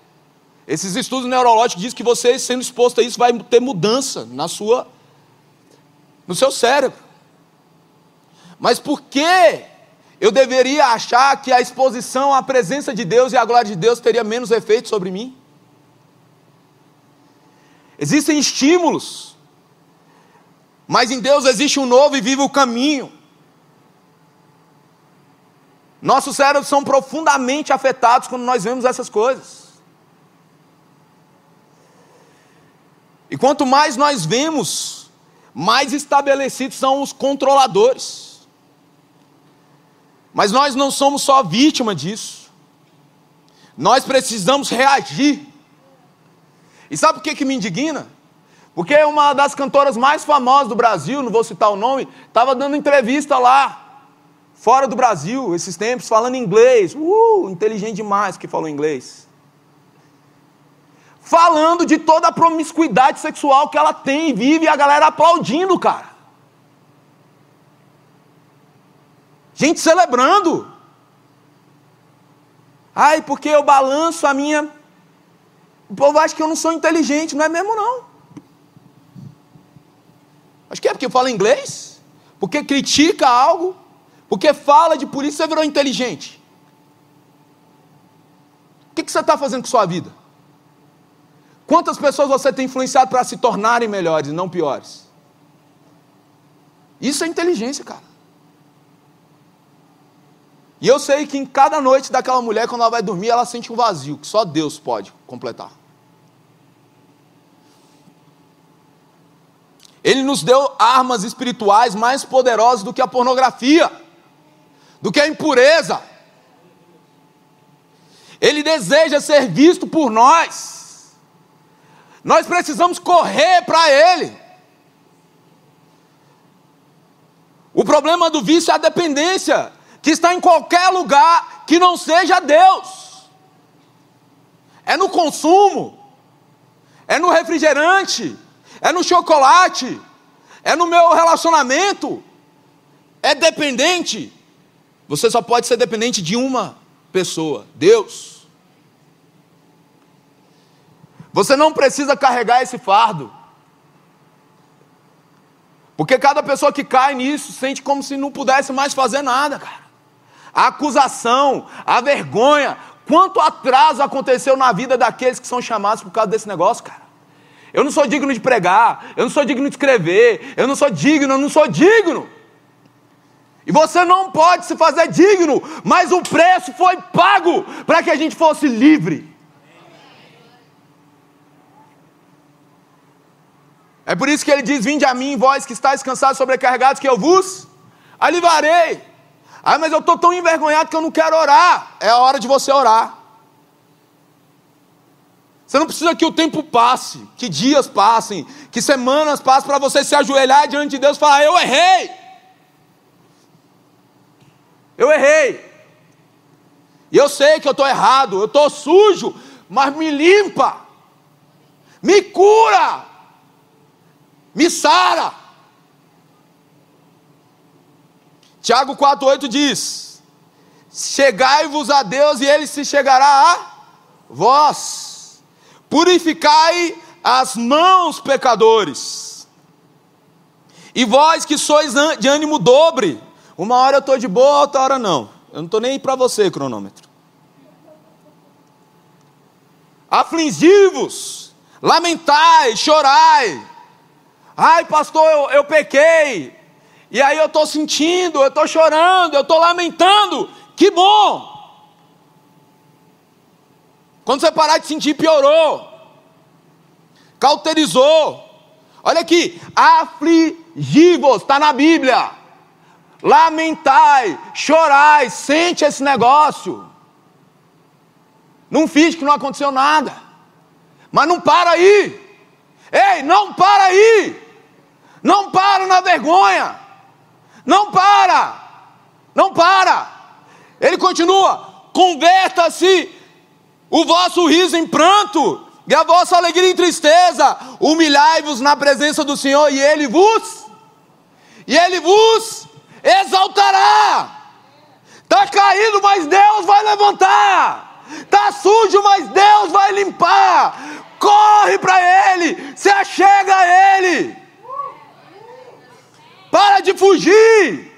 Esses estudos neurológicos dizem que você, sendo exposto a isso, vai ter mudança na sua, no seu cérebro. Mas por que eu deveria achar que a exposição à presença de Deus e à glória de Deus teria menos efeito sobre mim? Existem estímulos, mas em Deus existe um novo e vivo caminho. Nossos cérebros são profundamente afetados quando nós vemos essas coisas. E quanto mais nós vemos mais estabelecidos são os controladores. Mas nós não somos só vítima disso. Nós precisamos reagir. E sabe por que, que me indigna? Porque uma das cantoras mais famosas do Brasil, não vou citar o nome, estava dando entrevista lá, fora do Brasil, esses tempos, falando inglês. Uh, inteligente demais que falou inglês. Falando de toda a promiscuidade sexual que ela tem e vive, e a galera aplaudindo, cara. Gente celebrando. Ai, porque eu balanço a minha. O povo acha que eu não sou inteligente, não é mesmo não. Acho que é porque fala inglês, porque critica algo, porque fala de polícia, você virou inteligente. O que, que você está fazendo com sua vida? Quantas pessoas você tem influenciado para se tornarem melhores não piores? Isso é inteligência, cara. E eu sei que em cada noite daquela mulher, quando ela vai dormir, ela sente um vazio, que só Deus pode completar. Ele nos deu armas espirituais mais poderosas do que a pornografia, do que a impureza. Ele deseja ser visto por nós. Nós precisamos correr para Ele. O problema do vício é a dependência, que está em qualquer lugar que não seja Deus. É no consumo, é no refrigerante, é no chocolate, é no meu relacionamento, é dependente. Você só pode ser dependente de uma pessoa, Deus. Você não precisa carregar esse fardo. Porque cada pessoa que cai nisso sente como se não pudesse mais fazer nada, cara. A acusação, a vergonha, quanto atraso aconteceu na vida daqueles que são chamados por causa desse negócio, cara. Eu não sou digno de pregar, eu não sou digno de escrever, eu não sou digno, eu não sou digno. E você não pode se fazer digno, mas o preço foi pago para que a gente fosse livre. É por isso que ele diz: Vinde a mim, vós que estáis cansados, sobrecarregados, que eu vos alivarei. Ah, mas eu estou tão envergonhado que eu não quero orar. É a hora de você orar. Você não precisa que o tempo passe, que dias passem, que semanas passem para você se ajoelhar diante de Deus e falar: Eu errei. Eu errei. E eu sei que eu estou errado, eu estou sujo, mas me limpa, me cura, me sara. Tiago 4,8 diz: Chegai-vos a Deus e ele se chegará a vós. Purificai as mãos, pecadores. E vós que sois de ânimo dobre, uma hora eu estou de boa, outra hora não. Eu não estou nem para você, cronômetro. Afligivos, lamentai, chorai. Ai, pastor, eu, eu pequei. E aí eu estou sentindo, eu estou chorando, eu estou lamentando. Que bom! Quando você parar de sentir, piorou. Cauterizou. Olha aqui, afligivos, está na Bíblia. Lamentai, chorai, sente esse negócio. Não finge que não aconteceu nada. Mas não para aí. Ei, não para aí. Não para na vergonha. Não para. Não para. Ele continua: converta-se o vosso riso em pranto, e a vossa alegria em tristeza. Humilhai-vos na presença do Senhor, e Ele vos, e Ele vos exaltará. Está caído, mas Deus vai levantar. Está sujo, mas Deus vai limpar. Corre para Ele, se achega a Ele. Para de fugir.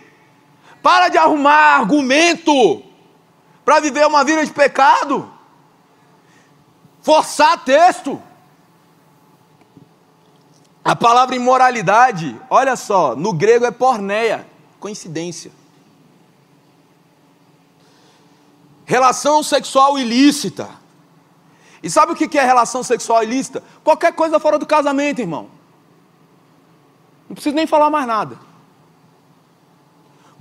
Para de arrumar argumento para viver uma vida de pecado forçar texto. A palavra imoralidade, olha só, no grego é porneia, coincidência. Relação sexual ilícita. E sabe o que é relação sexual ilícita? Qualquer coisa fora do casamento, irmão. Não preciso nem falar mais nada.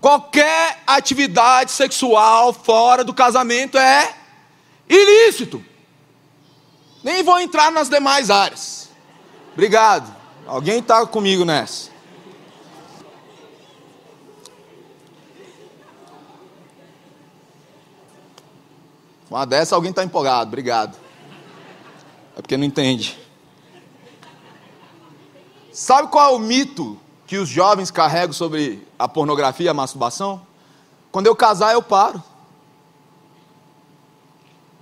Qualquer atividade sexual fora do casamento é ilícito. Nem vou entrar nas demais áreas. Obrigado. Alguém está comigo nessa? Uma dessa alguém está empolgado, obrigado. É porque não entende. Sabe qual é o mito que os jovens carregam sobre a pornografia a masturbação? Quando eu casar, eu paro.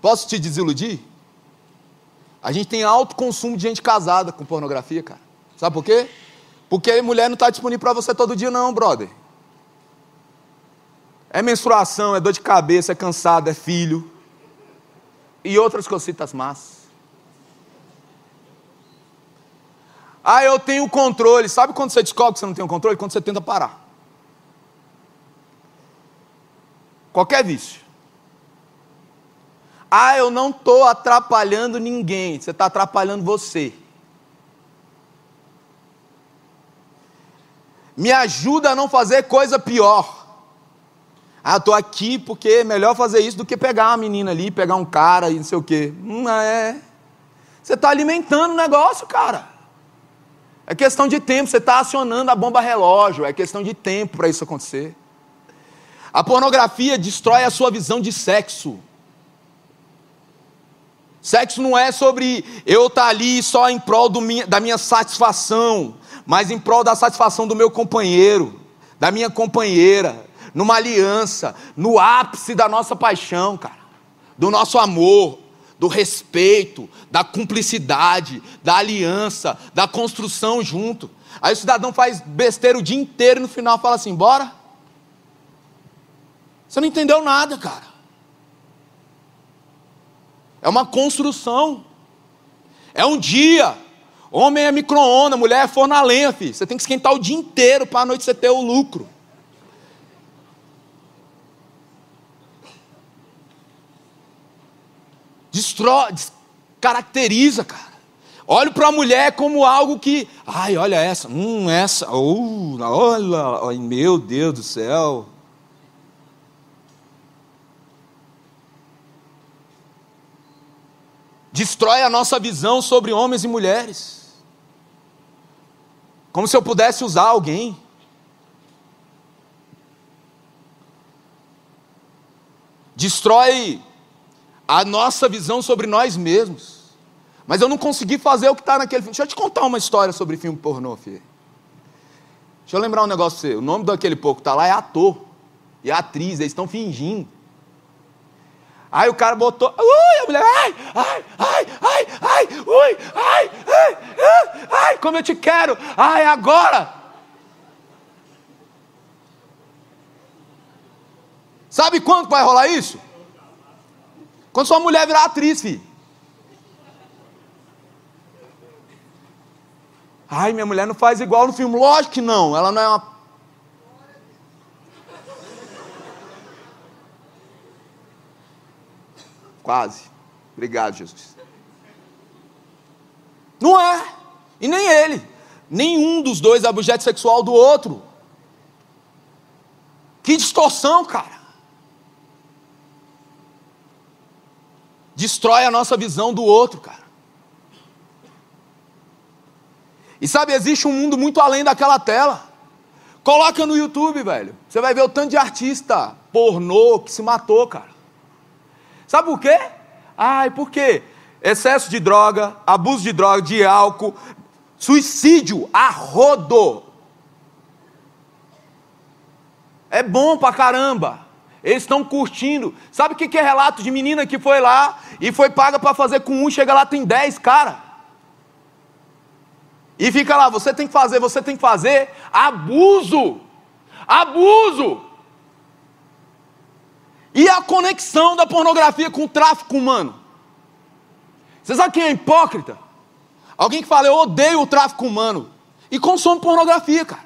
Posso te desiludir? A gente tem alto consumo de gente casada com pornografia, cara. Sabe por quê? Porque a mulher não está disponível para você todo dia, não, brother. É menstruação, é dor de cabeça, é cansado, é filho. E outras cositas más. Ah, eu tenho controle. Sabe quando você descobre que você não tem o controle? Quando você tenta parar. Qualquer vício. Ah, eu não estou atrapalhando ninguém. Você está atrapalhando você. Me ajuda a não fazer coisa pior. Ah, estou aqui porque é melhor fazer isso do que pegar uma menina ali, pegar um cara e não sei o quê. Não é. Você está alimentando o negócio, cara. É questão de tempo, você está acionando a bomba relógio, é questão de tempo para isso acontecer. A pornografia destrói a sua visão de sexo. Sexo não é sobre eu estar tá ali só em prol minha, da minha satisfação, mas em prol da satisfação do meu companheiro, da minha companheira, numa aliança, no ápice da nossa paixão, cara, do nosso amor, do respeito, da cumplicidade, da aliança, da construção junto. Aí o cidadão faz besteira o dia inteiro e no final fala assim: bora. Você não entendeu nada, cara. É uma construção. É um dia. Homem é micro-ondas, mulher é forno a lenha, filho. Você tem que esquentar o dia inteiro para a noite você ter o lucro. Destrói, caracteriza, cara. Olho para a mulher como algo que, ai, olha essa, hum, essa, uh, olha, meu Deus do céu. Destrói a nossa visão sobre homens e mulheres. Como se eu pudesse usar alguém. Destrói a nossa visão sobre nós mesmos. Mas eu não consegui fazer o que está naquele filme. Deixa eu te contar uma história sobre filme pornô, filho. Deixa eu lembrar um negócio pra você. O nome daquele pouco está lá é ator e atriz, eles estão fingindo. Aí o cara botou, ui, a mulher, ai, ai, ai, ai, ai, ui, ai, ai, ai, ai, como eu te quero, ai, agora. Sabe quando vai rolar isso? Quando sua mulher virar atriz, filho. Ai, minha mulher não faz igual no filme. Lógico que não. Ela não é uma. Quase. Obrigado, Jesus. Não é. E nem ele. Nenhum dos dois é objeto sexual do outro. Que distorção, cara. Destrói a nossa visão do outro, cara. E sabe, existe um mundo muito além daquela tela. Coloca no YouTube, velho. Você vai ver o tanto de artista pornô que se matou, cara. Sabe por quê? Ai, por quê? Excesso de droga, abuso de droga, de álcool, suicídio a rodo. É bom pra caramba. Eles estão curtindo. Sabe o que é relato de menina que foi lá e foi paga para fazer com um, chega lá, tem dez, cara. E fica lá, você tem que fazer, você tem que fazer. Abuso! Abuso! E a conexão da pornografia com o tráfico humano? Você sabe quem é hipócrita? Alguém que fala, eu odeio o tráfico humano. E consome pornografia, cara.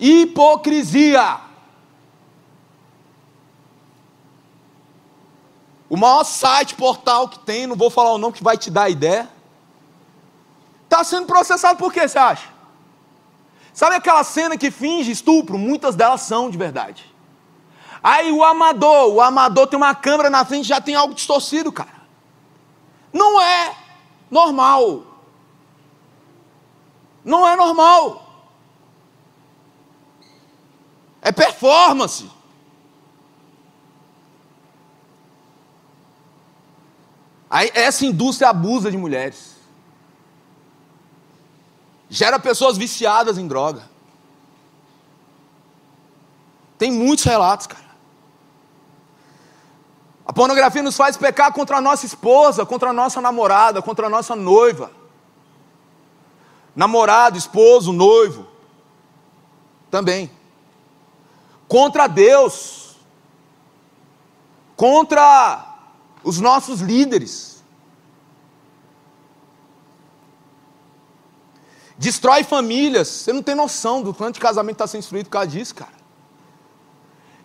Hipocrisia. O maior site, portal que tem, não vou falar o nome que vai te dar ideia, está sendo processado por quê, você acha? Sabe aquela cena que finge estupro? Muitas delas são de verdade. Aí o amador, o amador tem uma câmera na frente já tem algo distorcido, cara. Não é normal. Não é normal. É performance. Essa indústria abusa de mulheres. Gera pessoas viciadas em droga. Tem muitos relatos, cara. A pornografia nos faz pecar contra a nossa esposa, contra a nossa namorada, contra a nossa noiva. Namorado, esposo, noivo. Também. Contra Deus. Contra os nossos líderes. Destrói famílias. Você não tem noção do quanto de casamento está sendo destruído por causa disso, cara.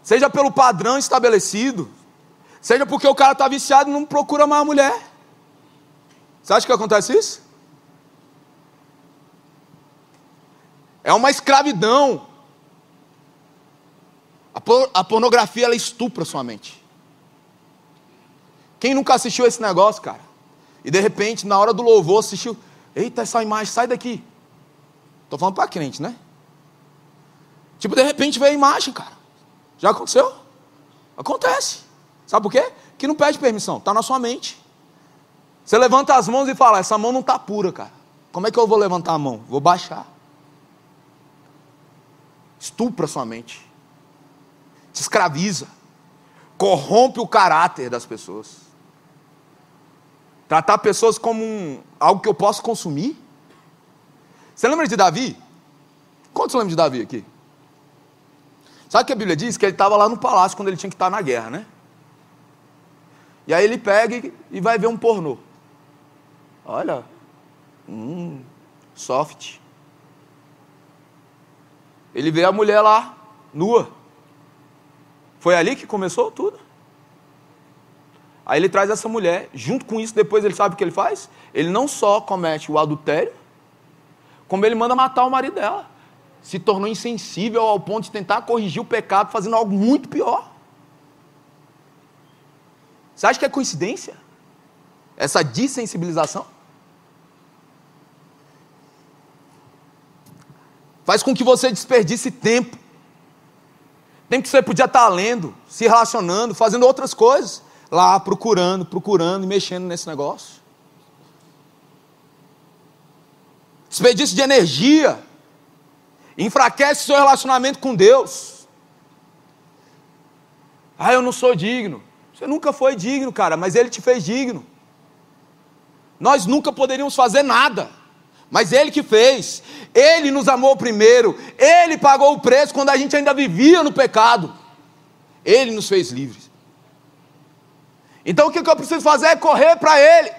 Seja pelo padrão estabelecido, seja porque o cara está viciado e não procura mais a mulher. Você acha que acontece isso? É uma escravidão. A pornografia ela estupra sua mente. Quem nunca assistiu esse negócio, cara? E de repente, na hora do louvor, assistiu. Eita, essa imagem, sai daqui. Estou falando para crente, né? Tipo, de repente veio a imagem, cara. Já aconteceu? Acontece. Sabe por quê? Que não pede permissão, está na sua mente. Você levanta as mãos e fala: essa mão não está pura, cara. Como é que eu vou levantar a mão? Vou baixar. Estupra sua mente. Te escraviza. Corrompe o caráter das pessoas. Tratar pessoas como um, algo que eu posso consumir. Você lembra de Davi? Quantos lembram de Davi aqui? Sabe que a Bíblia diz? Que ele estava lá no palácio quando ele tinha que estar na guerra, né? E aí ele pega e vai ver um pornô. Olha, hum, soft. Ele vê a mulher lá, nua. Foi ali que começou tudo. Aí ele traz essa mulher, junto com isso, depois ele sabe o que ele faz? Ele não só comete o adultério, como ele manda matar o marido dela. Se tornou insensível ao ponto de tentar corrigir o pecado, fazendo algo muito pior. Você acha que é coincidência? Essa dessensibilização? Faz com que você desperdice tempo. Tempo que você podia estar lendo, se relacionando, fazendo outras coisas lá procurando, procurando e mexendo nesse negócio. Desperdício de energia. Enfraquece seu relacionamento com Deus. Ah, eu não sou digno. Você nunca foi digno, cara, mas Ele te fez digno. Nós nunca poderíamos fazer nada, mas Ele que fez. Ele nos amou primeiro. Ele pagou o preço quando a gente ainda vivia no pecado. Ele nos fez livres. Então o que eu preciso fazer é correr para Ele.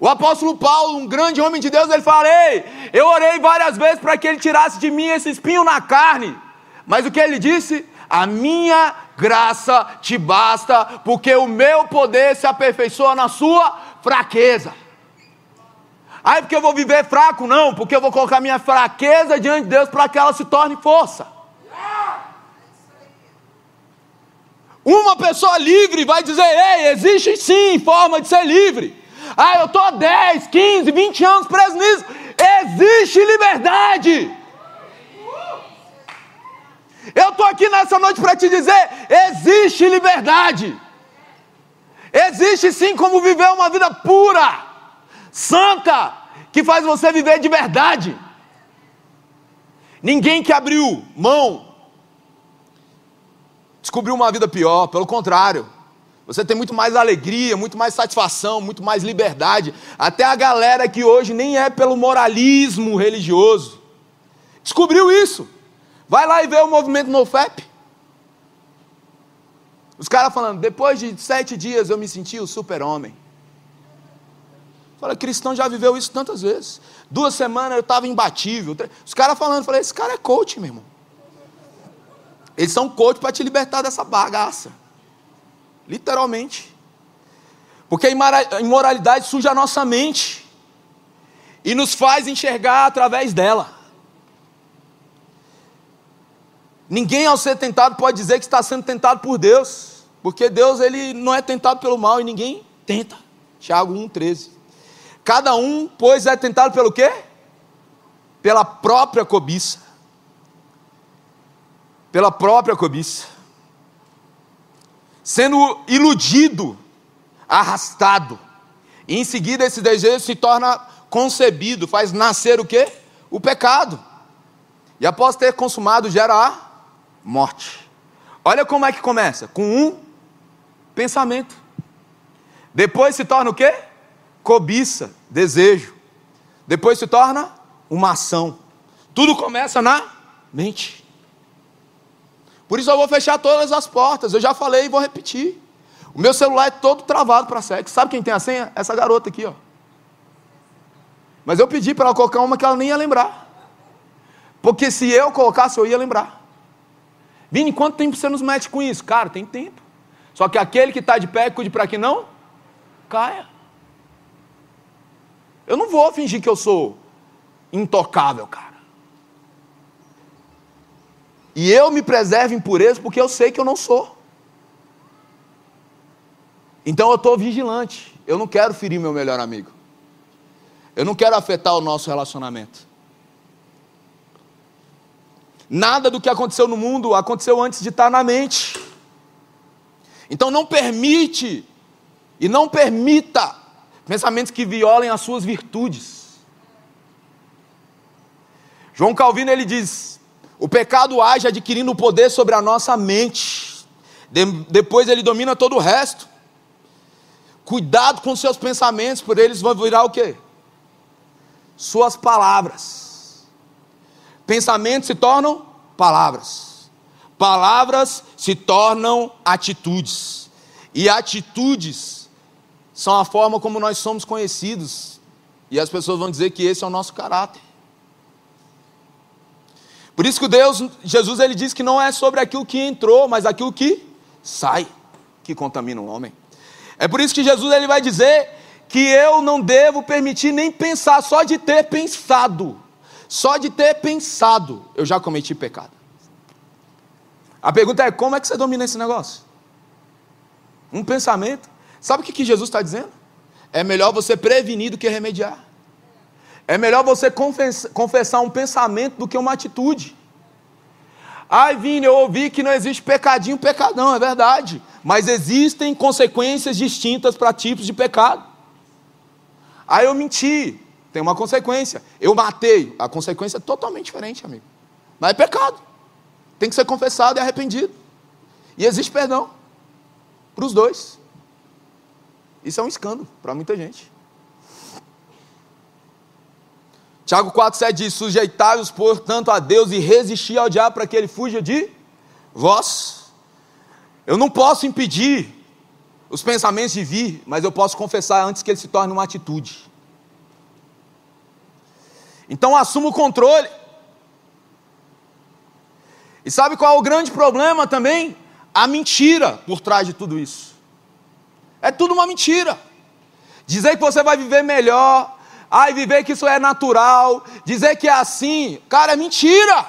O apóstolo Paulo, um grande homem de Deus, ele fala: Ei, eu orei várias vezes para que ele tirasse de mim esse espinho na carne. Mas o que ele disse? A minha graça te basta, porque o meu poder se aperfeiçoa na sua fraqueza. Aí porque eu vou viver fraco? Não, porque eu vou colocar minha fraqueza diante de Deus para que ela se torne força. Uma pessoa livre vai dizer: ei, existe sim forma de ser livre. Ah, eu estou 10, 15, 20 anos preso nisso. Existe liberdade. Eu estou aqui nessa noite para te dizer: existe liberdade. Existe sim como viver uma vida pura, santa, que faz você viver de verdade. Ninguém que abriu mão descobriu uma vida pior, pelo contrário. Você tem muito mais alegria, muito mais satisfação, muito mais liberdade. Até a galera que hoje nem é pelo moralismo religioso descobriu isso. Vai lá e vê o movimento NoFap. Os caras falando, depois de sete dias eu me senti o super-homem. Fala, cristão já viveu isso tantas vezes. Duas semanas eu estava imbatível. Os caras falando, falei, esse cara é coach, meu irmão. Eles são coach para te libertar dessa bagaça. Literalmente. Porque a imoralidade suja a nossa mente e nos faz enxergar através dela. Ninguém ao ser tentado pode dizer que está sendo tentado por Deus, porque Deus ele não é tentado pelo mal e ninguém tenta. Tiago 1:13. Cada um, pois, é tentado pelo quê? Pela própria cobiça. Pela própria cobiça. Sendo iludido, arrastado. E em seguida esse desejo se torna concebido, faz nascer o quê? O pecado. E após ter consumado, gera a morte. Olha como é que começa: com um pensamento. Depois se torna o quê? Cobiça, desejo. Depois se torna uma ação. Tudo começa na mente. Por isso eu vou fechar todas as portas. Eu já falei e vou repetir. O meu celular é todo travado para sexo. Sabe quem tem a senha? Essa garota aqui, ó. Mas eu pedi para ela colocar uma que ela nem ia lembrar. Porque se eu colocasse, eu ia lembrar. Vini, quanto tempo você nos mete com isso? Cara, tem tempo. Só que aquele que está de pé, cuide para que não caia. Eu não vou fingir que eu sou intocável, cara. E eu me preservo em pureza porque eu sei que eu não sou. Então eu estou vigilante. Eu não quero ferir meu melhor amigo. Eu não quero afetar o nosso relacionamento. Nada do que aconteceu no mundo aconteceu antes de estar na mente. Então não permite e não permita pensamentos que violem as suas virtudes. João Calvino ele diz: o pecado age adquirindo poder sobre a nossa mente. De, depois ele domina todo o resto. Cuidado com seus pensamentos, por eles vão virar o quê? Suas palavras. Pensamentos se tornam palavras. Palavras se tornam atitudes. E atitudes são a forma como nós somos conhecidos. E as pessoas vão dizer que esse é o nosso caráter. Por isso que Deus, Jesus, ele diz que não é sobre aquilo que entrou, mas aquilo que sai, que contamina o homem. É por isso que Jesus ele vai dizer que eu não devo permitir nem pensar, só de ter pensado, só de ter pensado, eu já cometi pecado. A pergunta é: como é que você domina esse negócio? Um pensamento. Sabe o que, Jesus está dizendo? É melhor você prevenir do que remediar. É melhor você confessar um pensamento do que uma atitude. Ai, Vini, eu ouvi que não existe pecadinho, pecadão, é verdade. Mas existem consequências distintas para tipos de pecado. Aí eu menti, tem uma consequência. Eu matei, a consequência é totalmente diferente, amigo. Mas é pecado. Tem que ser confessado e arrependido. E existe perdão para os dois. Isso é um escândalo para muita gente. Tiago 4,7 diz: Sujeitai-vos, portanto, a Deus e resisti ao diabo para que ele fuja de vós. Eu não posso impedir os pensamentos de vir, mas eu posso confessar antes que ele se torne uma atitude. Então assuma o controle. E sabe qual é o grande problema também? A mentira por trás de tudo isso. É tudo uma mentira. Dizer que você vai viver melhor, ai, viver que isso é natural, dizer que é assim, cara, é mentira.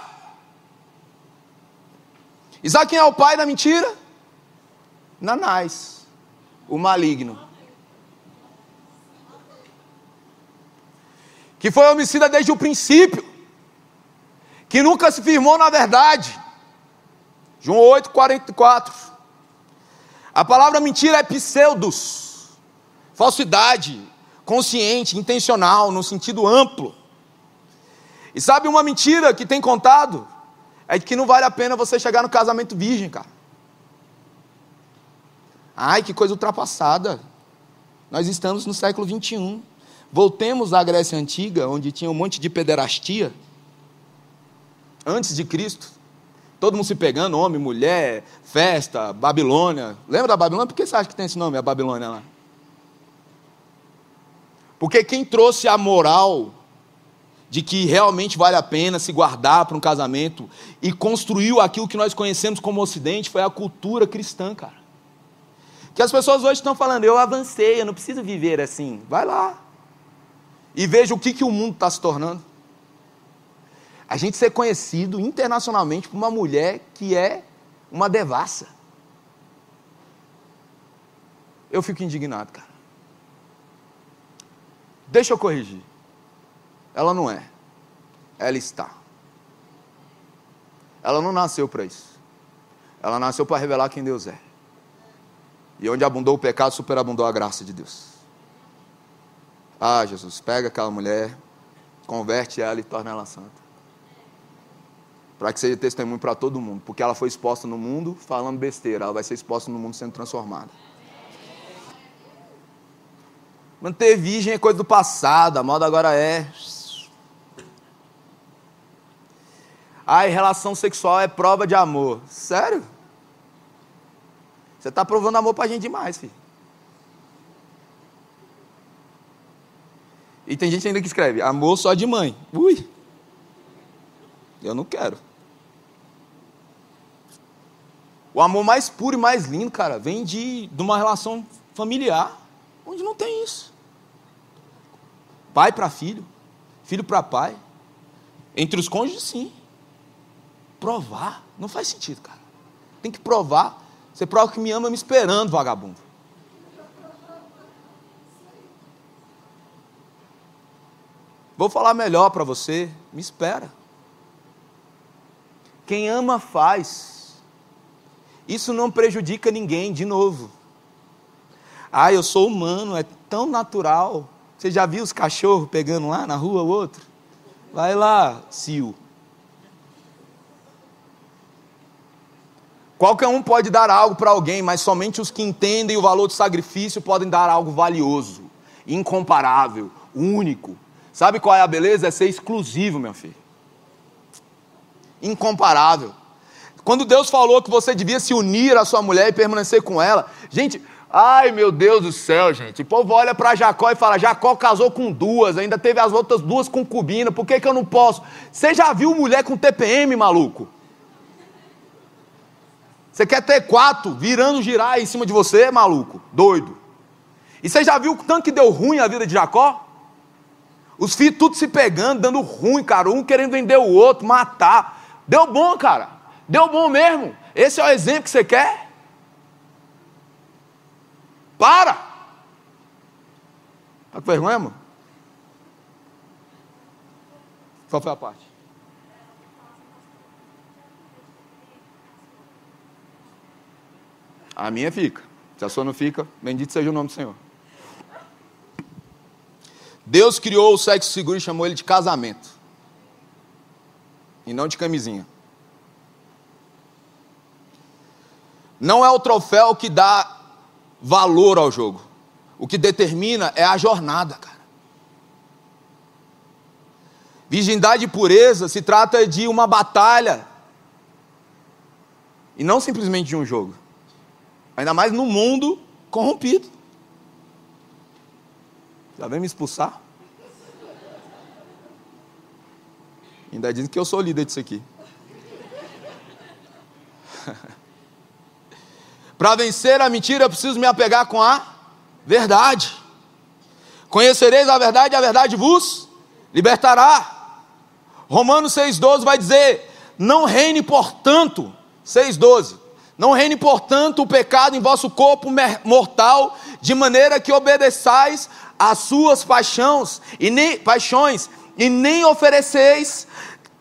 E sabe quem é o pai da mentira? Nanás, o maligno. Que foi homicida desde o princípio, que nunca se firmou na verdade. João 8, 44. A palavra mentira é pseudos, falsidade, consciente, intencional, no sentido amplo. E sabe uma mentira que tem contado? É que não vale a pena você chegar no casamento virgem, cara. Ai, que coisa ultrapassada. Nós estamos no século 21. Voltemos à Grécia Antiga, onde tinha um monte de pederastia. Antes de Cristo. Todo mundo se pegando, homem, mulher, festa, Babilônia. Lembra da Babilônia? Por que você acha que tem esse nome, a Babilônia lá? Porque quem trouxe a moral de que realmente vale a pena se guardar para um casamento e construiu aquilo que nós conhecemos como Ocidente foi a cultura cristã, cara. Que as pessoas hoje estão falando, eu avancei, eu não preciso viver assim. Vai lá. E veja o que, que o mundo está se tornando. a gente ser conhecido internacionalmente por uma mulher que é uma devassa. Eu fico indignado, cara. Deixa eu corrigir. Ela não é. Ela está. Ela não nasceu para isso. Ela nasceu para revelar quem Deus é. E onde abundou o pecado, superabundou a graça de Deus. Ah, Jesus, pega aquela mulher, converte ela e torna ela santa. Para que seja testemunho para todo mundo. Porque ela foi exposta no mundo falando besteira. Ela vai ser exposta no mundo sendo transformada. Manter virgem é coisa do passado. A moda agora é. Ai, relação sexual é prova de amor. Sério? Você está provando amor para gente demais, filho. E tem gente ainda que escreve, amor só de mãe. Ui. Eu não quero. O amor mais puro e mais lindo, cara, vem de, de uma relação familiar, onde não tem isso. Pai para filho, filho para pai. Entre os cônjuges, sim. Provar, não faz sentido, cara. Tem que provar. Você prova que me ama me esperando, vagabundo. Vou falar melhor para você, me espera. Quem ama faz. Isso não prejudica ninguém, de novo. Ah, eu sou humano, é tão natural. Você já viu os cachorros pegando lá na rua o outro? Vai lá, Sil. Qualquer um pode dar algo para alguém, mas somente os que entendem o valor do sacrifício podem dar algo valioso, incomparável, único. Sabe qual é a beleza? É ser exclusivo, meu filho. Incomparável. Quando Deus falou que você devia se unir à sua mulher e permanecer com ela, gente, ai meu Deus do céu, gente. O povo olha para Jacó e fala: Jacó casou com duas, ainda teve as outras duas concubinas, por que, que eu não posso? Você já viu mulher com TPM, maluco? Você quer ter quatro virando girar em cima de você, maluco? Doido. E você já viu o tanto que deu ruim a vida de Jacó? Os filhos tudo se pegando, dando ruim, cara. Um querendo vender o outro, matar. Deu bom, cara. Deu bom mesmo. Esse é o exemplo que você quer? Para! Tá com vergonha, mano? Qual foi a parte? A minha fica. Se a sua não fica, bendito seja o nome do Senhor. Deus criou o sexo seguro e chamou ele de casamento. E não de camisinha. Não é o troféu que dá valor ao jogo. O que determina é a jornada, cara. Virgindade e pureza se trata de uma batalha. E não simplesmente de um jogo. Ainda mais no mundo corrompido. Já vem me expulsar? Ainda dizem que eu sou líder disso aqui. Para vencer a mentira, eu preciso me apegar com a verdade. Conhecereis a verdade, e a verdade vos libertará. Romanos 6,12 vai dizer: Não reine, portanto, 6,12 não reine, portanto, o pecado em vosso corpo mortal, de maneira que obedeçais às suas paixões e nem, paixões, e nem ofereceis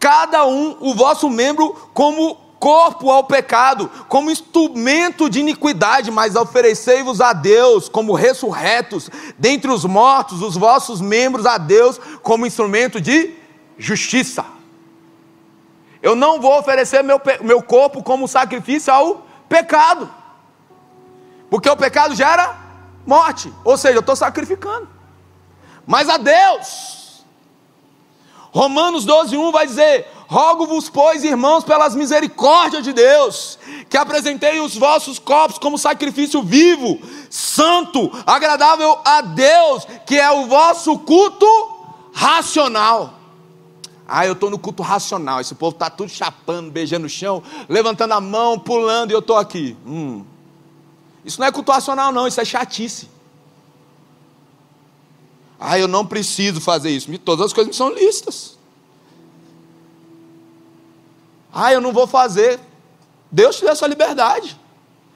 cada um o vosso membro como corpo ao pecado, como instrumento de iniquidade, mas oferecei-vos a Deus como ressurretos dentre os mortos, os vossos membros a Deus como instrumento de justiça. Eu não vou oferecer meu, meu corpo como sacrifício ao pecado. Porque o pecado gera morte. Ou seja, eu estou sacrificando. Mas a Deus. Romanos 12, 1 vai dizer: Rogo-vos, pois, irmãos, pelas misericórdias de Deus, que apresentei os vossos corpos como sacrifício vivo, santo, agradável a Deus, que é o vosso culto racional. Ah, eu estou no culto racional. Esse povo está tudo chapando, beijando o chão, levantando a mão, pulando e eu estou aqui. Hum. Isso não é culto racional, não. Isso é chatice. Ah, eu não preciso fazer isso. Todas as coisas me são listas. Ah, eu não vou fazer. Deus te deu essa liberdade.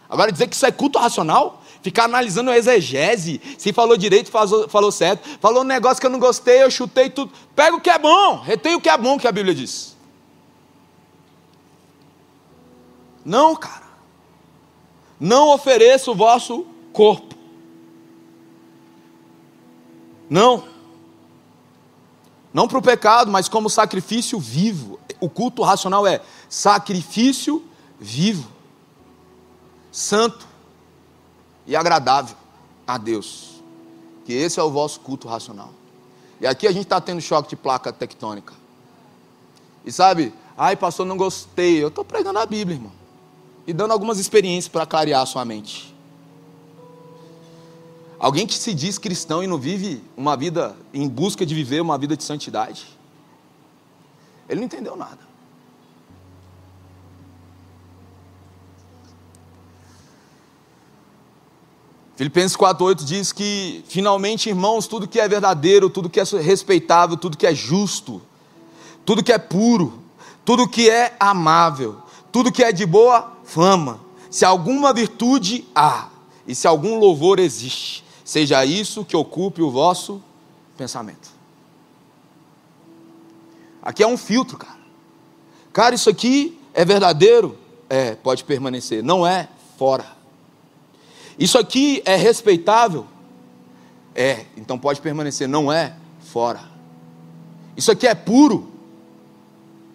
Agora dizer que isso é culto racional, ficar analisando a exegese, se falou direito, falou, falou certo, falou um negócio que eu não gostei, eu chutei tudo. Pega o que é bom, retém o que é bom que a Bíblia diz. Não, cara. Não ofereça o vosso corpo. Não. Não para o pecado, mas como sacrifício vivo. O culto racional é sacrifício vivo, santo e agradável a Deus. Que esse é o vosso culto racional. E aqui a gente está tendo choque de placa tectônica. E sabe, ai pastor, não gostei. Eu estou pregando a Bíblia, irmão e dando algumas experiências para clarear a sua mente. Alguém que se diz cristão e não vive uma vida em busca de viver uma vida de santidade, ele não entendeu nada. Filipenses 4,8 diz que, finalmente, irmãos, tudo que é verdadeiro, tudo que é respeitável, tudo que é justo, tudo que é puro, tudo que é amável, tudo que é de boa fama, se alguma virtude há e se algum louvor existe, seja isso que ocupe o vosso pensamento. Aqui é um filtro, cara. Cara, isso aqui é verdadeiro? É, pode permanecer. Não é, fora. Isso aqui é respeitável? É, então pode permanecer. Não é, fora. Isso aqui é puro?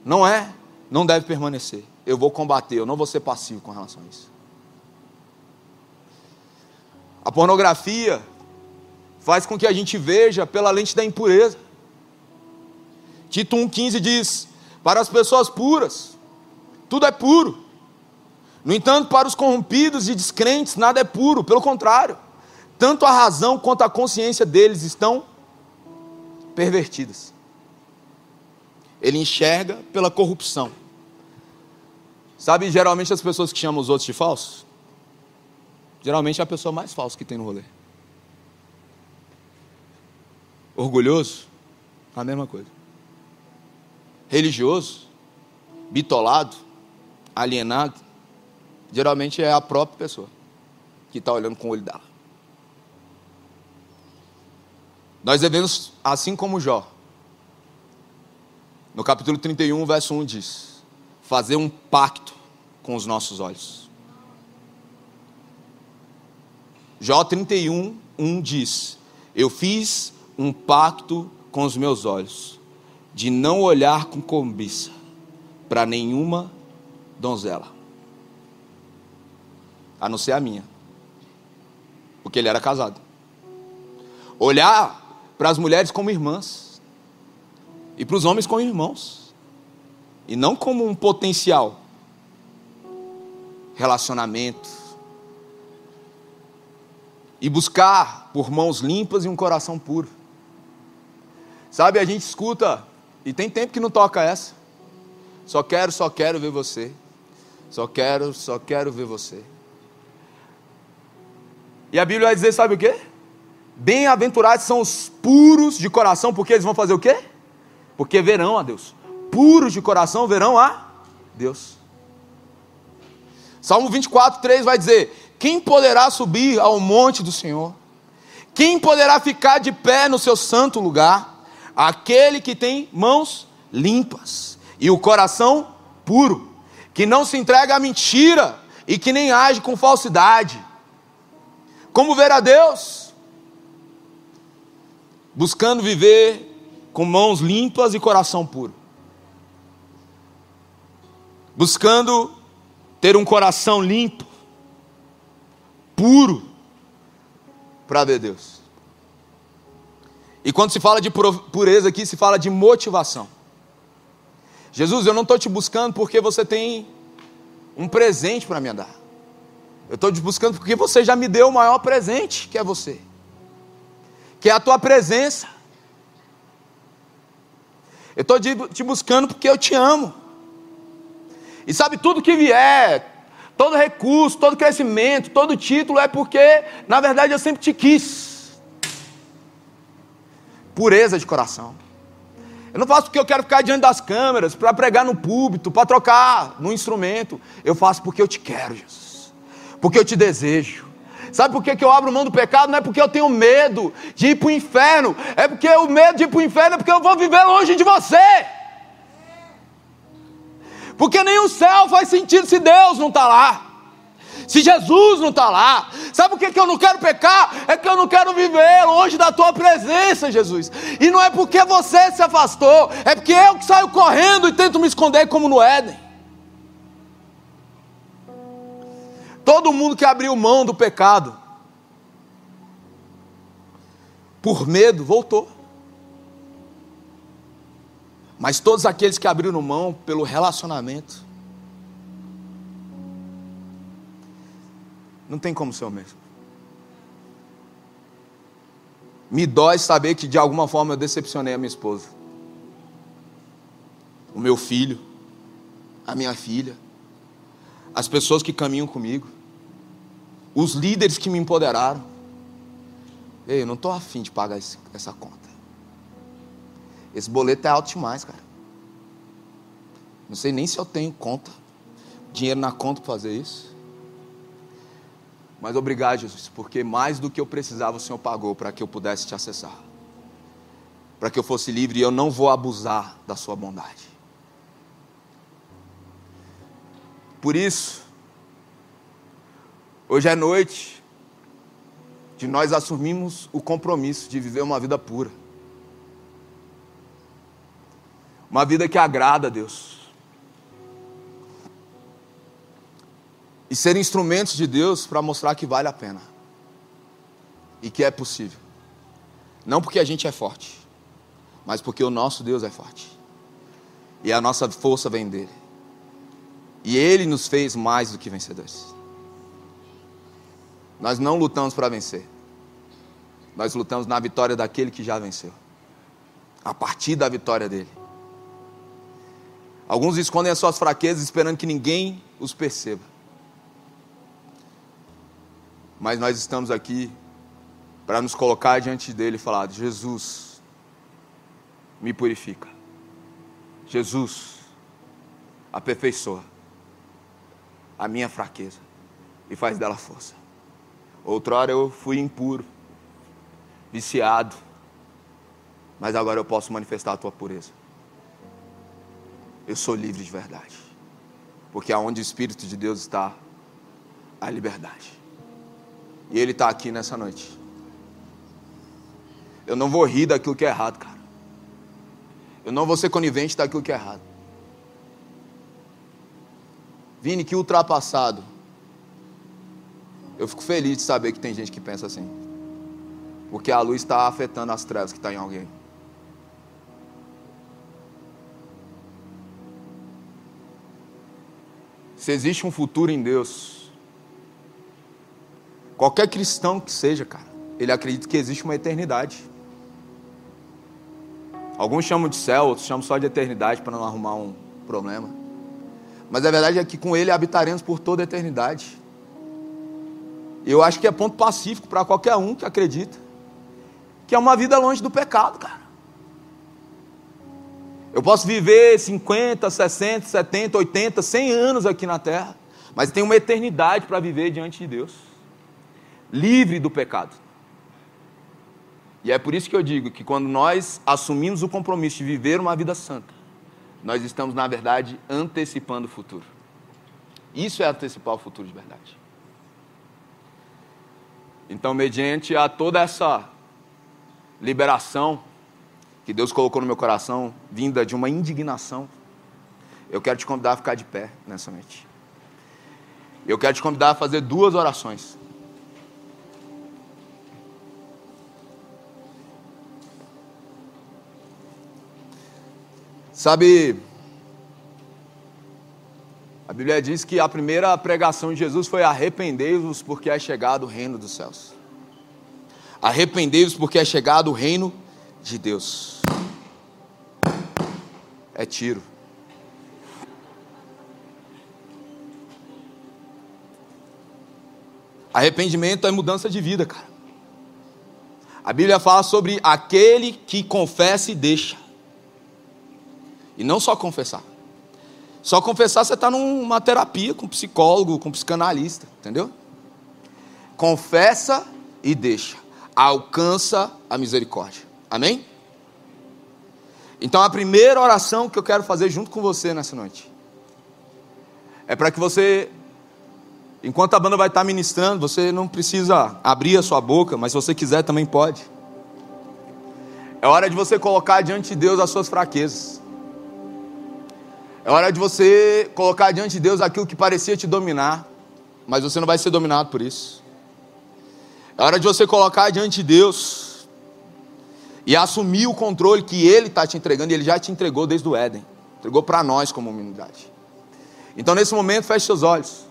Não é, não deve permanecer eu vou combater, eu não vou ser passivo com relação a isso. A pornografia faz com que a gente veja pela lente da impureza. Tito 1,15 diz: Para as pessoas puras, tudo é puro. No entanto, para os corrompidos e descrentes, nada é puro, pelo contrário, tanto a razão quanto a consciência deles estão pervertidas. Ele enxerga pela corrupção Sabe, geralmente as pessoas que chamam os outros de falsos, geralmente é a pessoa mais falsa que tem no rolê. Orgulhoso, a mesma coisa. Religioso, bitolado, alienado, geralmente é a própria pessoa que está olhando com o olho dela. Nós devemos, assim como Jó, no capítulo 31, verso 1 diz: fazer um pacto com os nossos olhos. Jó 31, 1 diz: Eu fiz um pacto com os meus olhos, de não olhar com cobiça para nenhuma donzela, a não ser a minha, porque ele era casado. Olhar para as mulheres como irmãs e para os homens como irmãos e não como um potencial relacionamento. E buscar por mãos limpas e um coração puro. Sabe, a gente escuta, e tem tempo que não toca essa. Só quero, só quero ver você. Só quero, só quero ver você. E a Bíblia vai dizer, sabe o quê? Bem-aventurados são os puros de coração, porque eles vão fazer o quê? Porque verão a Deus puros de coração verão a Deus. Salmo 24, 3 vai dizer: Quem poderá subir ao monte do Senhor? Quem poderá ficar de pé no seu santo lugar? Aquele que tem mãos limpas e o coração puro, que não se entrega à mentira e que nem age com falsidade. Como ver a Deus? Buscando viver com mãos limpas e coração puro buscando ter um coração limpo, puro, para ver Deus. E quando se fala de pureza aqui, se fala de motivação. Jesus, eu não estou te buscando porque você tem um presente para me dar. Eu estou te buscando porque você já me deu o maior presente, que é você, que é a tua presença. Eu estou te buscando porque eu te amo. E sabe, tudo que vier, todo recurso, todo crescimento, todo título é porque, na verdade, eu sempre te quis. Pureza de coração. Eu não faço porque eu quero ficar diante das câmeras, para pregar no púlpito, para trocar no instrumento. Eu faço porque eu te quero, Jesus. Porque eu te desejo. Sabe por que, que eu abro mão do pecado? Não é porque eu tenho medo de ir para o inferno. É porque o medo de ir para o inferno é porque eu vou viver longe de você. Porque nem o céu faz sentido se Deus não está lá. Se Jesus não está lá, sabe por que, que eu não quero pecar? É que eu não quero viver longe da tua presença, Jesus. E não é porque você se afastou, é porque eu que saio correndo e tento me esconder como no Éden. Todo mundo que abriu mão do pecado, por medo, voltou. Mas todos aqueles que abriram mão pelo relacionamento, não tem como ser o mesmo. Me dói saber que de alguma forma eu decepcionei a minha esposa, o meu filho, a minha filha, as pessoas que caminham comigo, os líderes que me empoderaram. Ei, eu não estou afim de pagar esse, essa conta. Esse boleto é alto demais, cara. Não sei nem se eu tenho conta, dinheiro na conta para fazer isso. Mas obrigado, Jesus, porque mais do que eu precisava, o Senhor pagou para que eu pudesse te acessar. Para que eu fosse livre e eu não vou abusar da sua bondade. Por isso, hoje é noite de nós assumirmos o compromisso de viver uma vida pura. Uma vida que agrada a Deus. E ser instrumentos de Deus para mostrar que vale a pena e que é possível. Não porque a gente é forte, mas porque o nosso Deus é forte e a nossa força vem dele. E ele nos fez mais do que vencedores. Nós não lutamos para vencer, nós lutamos na vitória daquele que já venceu, a partir da vitória dele. Alguns escondem as suas fraquezas esperando que ninguém os perceba. Mas nós estamos aqui para nos colocar diante dele e falar: Jesus, me purifica. Jesus, aperfeiçoa a minha fraqueza e faz dela força. Outrora eu fui impuro, viciado, mas agora eu posso manifestar a tua pureza. Eu sou livre de verdade, porque aonde o Espírito de Deus está, há liberdade. E Ele está aqui nessa noite. Eu não vou rir daquilo que é errado, cara. Eu não vou ser conivente daquilo que é errado. Vini, que ultrapassado. Eu fico feliz de saber que tem gente que pensa assim. Porque a luz está afetando as trevas que está em alguém. Se existe um futuro em Deus, Qualquer cristão que seja, cara, ele acredita que existe uma eternidade. Alguns chamam de céu, outros chamam só de eternidade para não arrumar um problema. Mas a verdade é que com ele habitaremos por toda a eternidade. Eu acho que é ponto pacífico para qualquer um que acredita que é uma vida longe do pecado, cara. Eu posso viver 50, 60, 70, 80, 100 anos aqui na terra, mas tem uma eternidade para viver diante de Deus livre do pecado. E é por isso que eu digo que quando nós assumimos o compromisso de viver uma vida santa, nós estamos, na verdade, antecipando o futuro. Isso é antecipar o futuro de verdade. Então, mediante a toda essa liberação que Deus colocou no meu coração, vinda de uma indignação, eu quero te convidar a ficar de pé nessa noite. Eu quero te convidar a fazer duas orações. Sabe, a Bíblia diz que a primeira pregação de Jesus foi: arrependei-vos, porque é chegado o reino dos céus. Arrependei-vos, porque é chegado o reino de Deus. É tiro. Arrependimento é mudança de vida, cara. A Bíblia fala sobre aquele que confessa e deixa. E não só confessar. Só confessar você está numa terapia com psicólogo, com psicanalista, entendeu? Confessa e deixa. Alcança a misericórdia. Amém? Então a primeira oração que eu quero fazer junto com você nessa noite é para que você, enquanto a banda vai estar ministrando, você não precisa abrir a sua boca, mas se você quiser também pode. É hora de você colocar diante de Deus as suas fraquezas. É hora de você colocar diante de Deus aquilo que parecia te dominar, mas você não vai ser dominado por isso. É hora de você colocar diante de Deus e assumir o controle que Ele está te entregando, e Ele já te entregou desde o Éden, entregou para nós como humanidade. Então, nesse momento, feche seus olhos.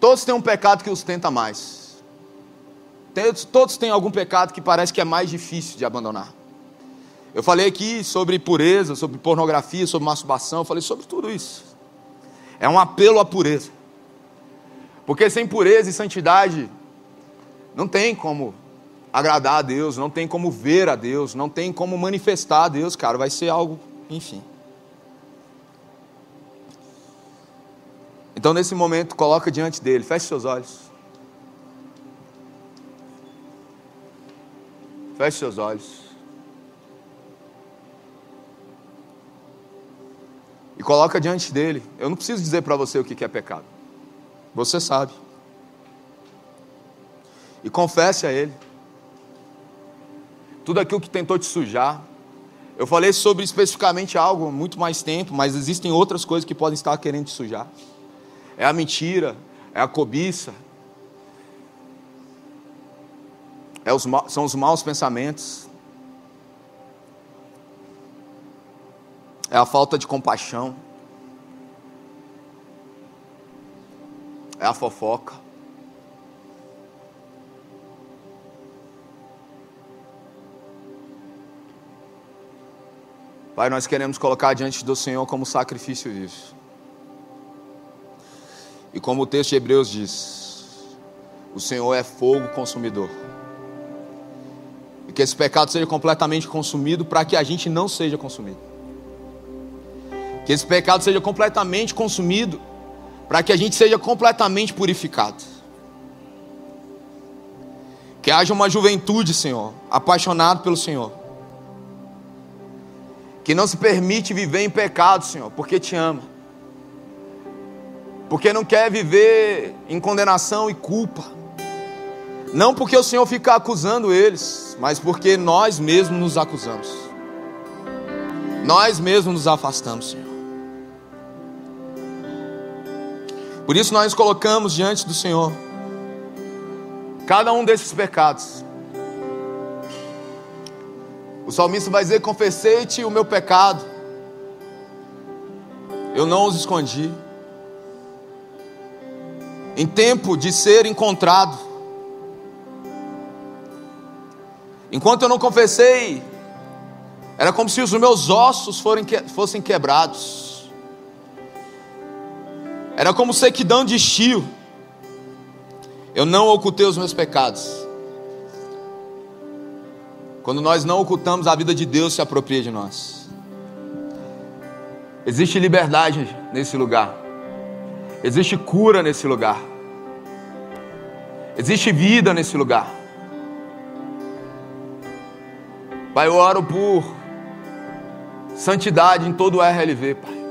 Todos têm um pecado que os tenta mais. Todos têm algum pecado que parece que é mais difícil de abandonar. Eu falei aqui sobre pureza, sobre pornografia, sobre masturbação, eu falei sobre tudo isso. É um apelo à pureza. Porque sem pureza e santidade, não tem como agradar a Deus, não tem como ver a Deus, não tem como manifestar a Deus, cara. Vai ser algo, enfim. Então, nesse momento, coloca diante dele, feche seus olhos. Feche seus olhos. E coloca diante dele. Eu não preciso dizer para você o que é pecado. Você sabe. E confesse a ele. Tudo aquilo que tentou te sujar. Eu falei sobre especificamente algo muito mais tempo, mas existem outras coisas que podem estar querendo te sujar. É a mentira, é a cobiça, é os, são os maus pensamentos, é a falta de compaixão, é a fofoca. Pai, nós queremos colocar diante do Senhor como sacrifício vivo. E como o texto de Hebreus diz, o Senhor é fogo consumidor. E que esse pecado seja completamente consumido para que a gente não seja consumido. Que esse pecado seja completamente consumido para que a gente seja completamente purificado. Que haja uma juventude, Senhor, apaixonado pelo Senhor. Que não se permite viver em pecado, Senhor, porque te ama porque não quer viver em condenação e culpa. Não porque o Senhor fica acusando eles, mas porque nós mesmos nos acusamos. Nós mesmos nos afastamos, Senhor. Por isso nós colocamos diante do Senhor cada um desses pecados. O salmista vai dizer: Confessei-te o meu pecado, eu não os escondi em tempo de ser encontrado. Enquanto eu não confessei, era como se os meus ossos fossem quebrados. Era como sequidão de estio. Eu não ocultei os meus pecados. Quando nós não ocultamos, a vida de Deus se apropria de nós. Existe liberdade nesse lugar. Existe cura nesse lugar. Existe vida nesse lugar. Pai, eu oro por santidade em todo o RLV, Pai.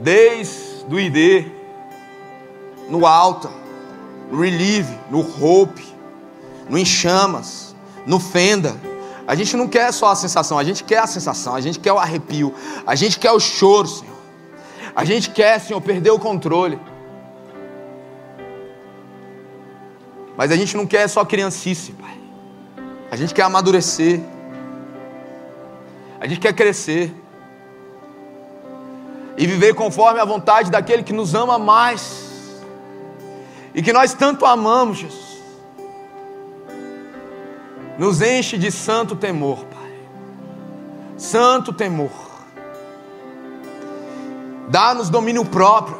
Desde o ID, no Alta, no Relieve, no Hope, no Enchamas, no Fenda. A gente não quer só a sensação, a gente quer a sensação, a gente quer o arrepio, a gente quer o choro, Senhor. A gente quer, Senhor, perder o controle. Mas a gente não quer só criancice, Pai. A gente quer amadurecer. A gente quer crescer. E viver conforme a vontade daquele que nos ama mais. E que nós tanto amamos, Jesus. Nos enche de santo temor, Pai. Santo temor. Dá-nos domínio próprio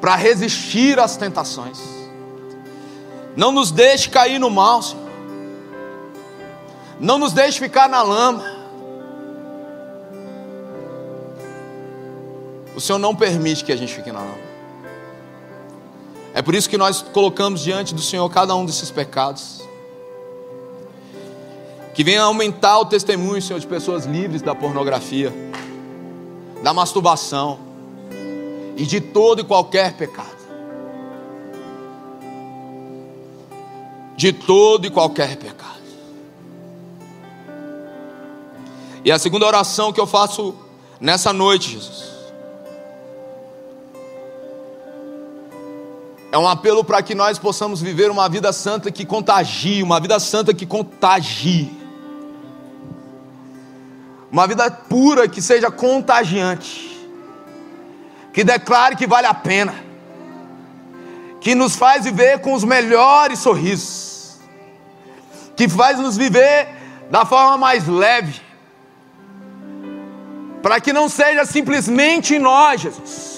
para resistir às tentações. Não nos deixe cair no mal, Senhor. Não nos deixe ficar na lama. O Senhor não permite que a gente fique na lama. É por isso que nós colocamos diante do Senhor cada um desses pecados. Que venha aumentar o testemunho, Senhor, de pessoas livres da pornografia, da masturbação e de todo e qualquer pecado. De todo e qualquer pecado. E a segunda oração que eu faço nessa noite, Jesus, é um apelo para que nós possamos viver uma vida santa que contagie, uma vida santa que contagie. Uma vida pura que seja contagiante. Que declare que vale a pena. Que nos faz viver com os melhores sorrisos. Que faz nos viver da forma mais leve para que não seja simplesmente nós, Jesus,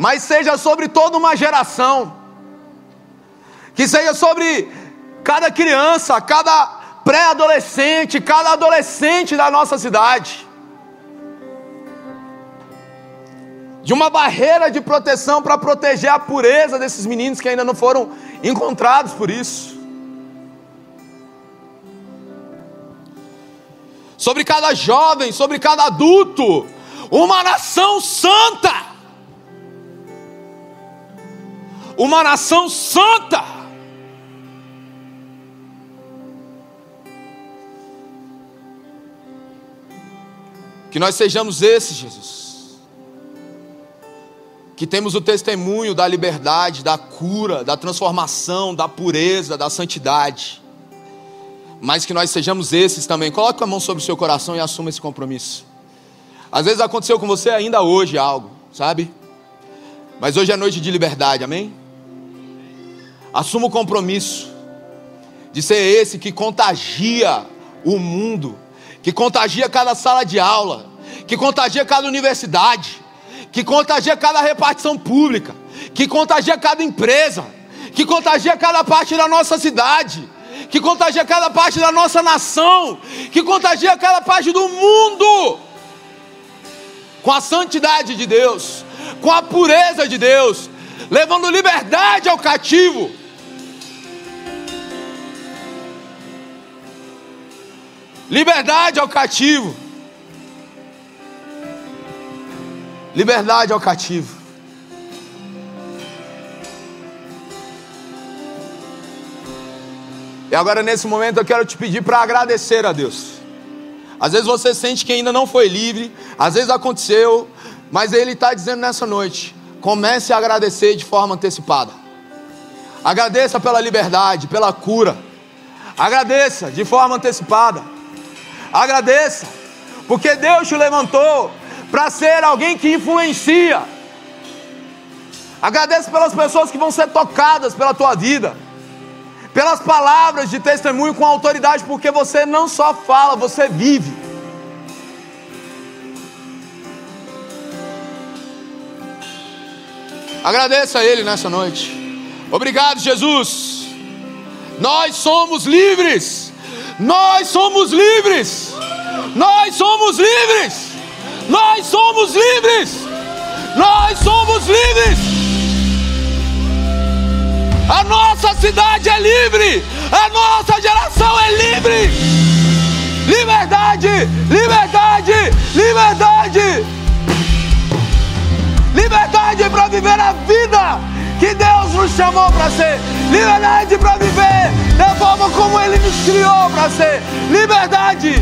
mas seja sobre toda uma geração, que seja sobre cada criança, cada pré-adolescente, cada adolescente da nossa cidade. De uma barreira de proteção para proteger a pureza desses meninos que ainda não foram encontrados por isso. sobre cada jovem, sobre cada adulto, uma nação santa. Uma nação santa. Que nós sejamos esses, Jesus. Que temos o testemunho da liberdade, da cura, da transformação, da pureza, da santidade mas que nós sejamos esses também. Coloque a mão sobre o seu coração e assuma esse compromisso. Às vezes aconteceu com você ainda hoje algo, sabe? Mas hoje é noite de liberdade, amém? Assuma o compromisso de ser esse que contagia o mundo, que contagia cada sala de aula, que contagia cada universidade, que contagia cada repartição pública, que contagia cada empresa, que contagia cada parte da nossa cidade que contagia cada parte da nossa nação, que contagia cada parte do mundo, com a santidade de Deus, com a pureza de Deus, levando liberdade ao cativo. Liberdade ao cativo. Liberdade ao cativo. E agora, nesse momento, eu quero te pedir para agradecer a Deus. Às vezes você sente que ainda não foi livre, às vezes aconteceu, mas Ele está dizendo nessa noite: comece a agradecer de forma antecipada. Agradeça pela liberdade, pela cura. Agradeça de forma antecipada. Agradeça, porque Deus te levantou para ser alguém que influencia. Agradeça pelas pessoas que vão ser tocadas pela tua vida pelas palavras de testemunho com autoridade, porque você não só fala, você vive. Agradeça a Ele nessa noite. Obrigado, Jesus. Nós somos livres. Nós somos livres. Nós somos livres. Nós somos livres. Nós somos livres. A nossa cidade é livre. A nossa geração é livre. Liberdade, liberdade, liberdade. Liberdade para viver a vida que Deus nos chamou para ser. Liberdade para viver da forma como Ele nos criou para ser. Liberdade.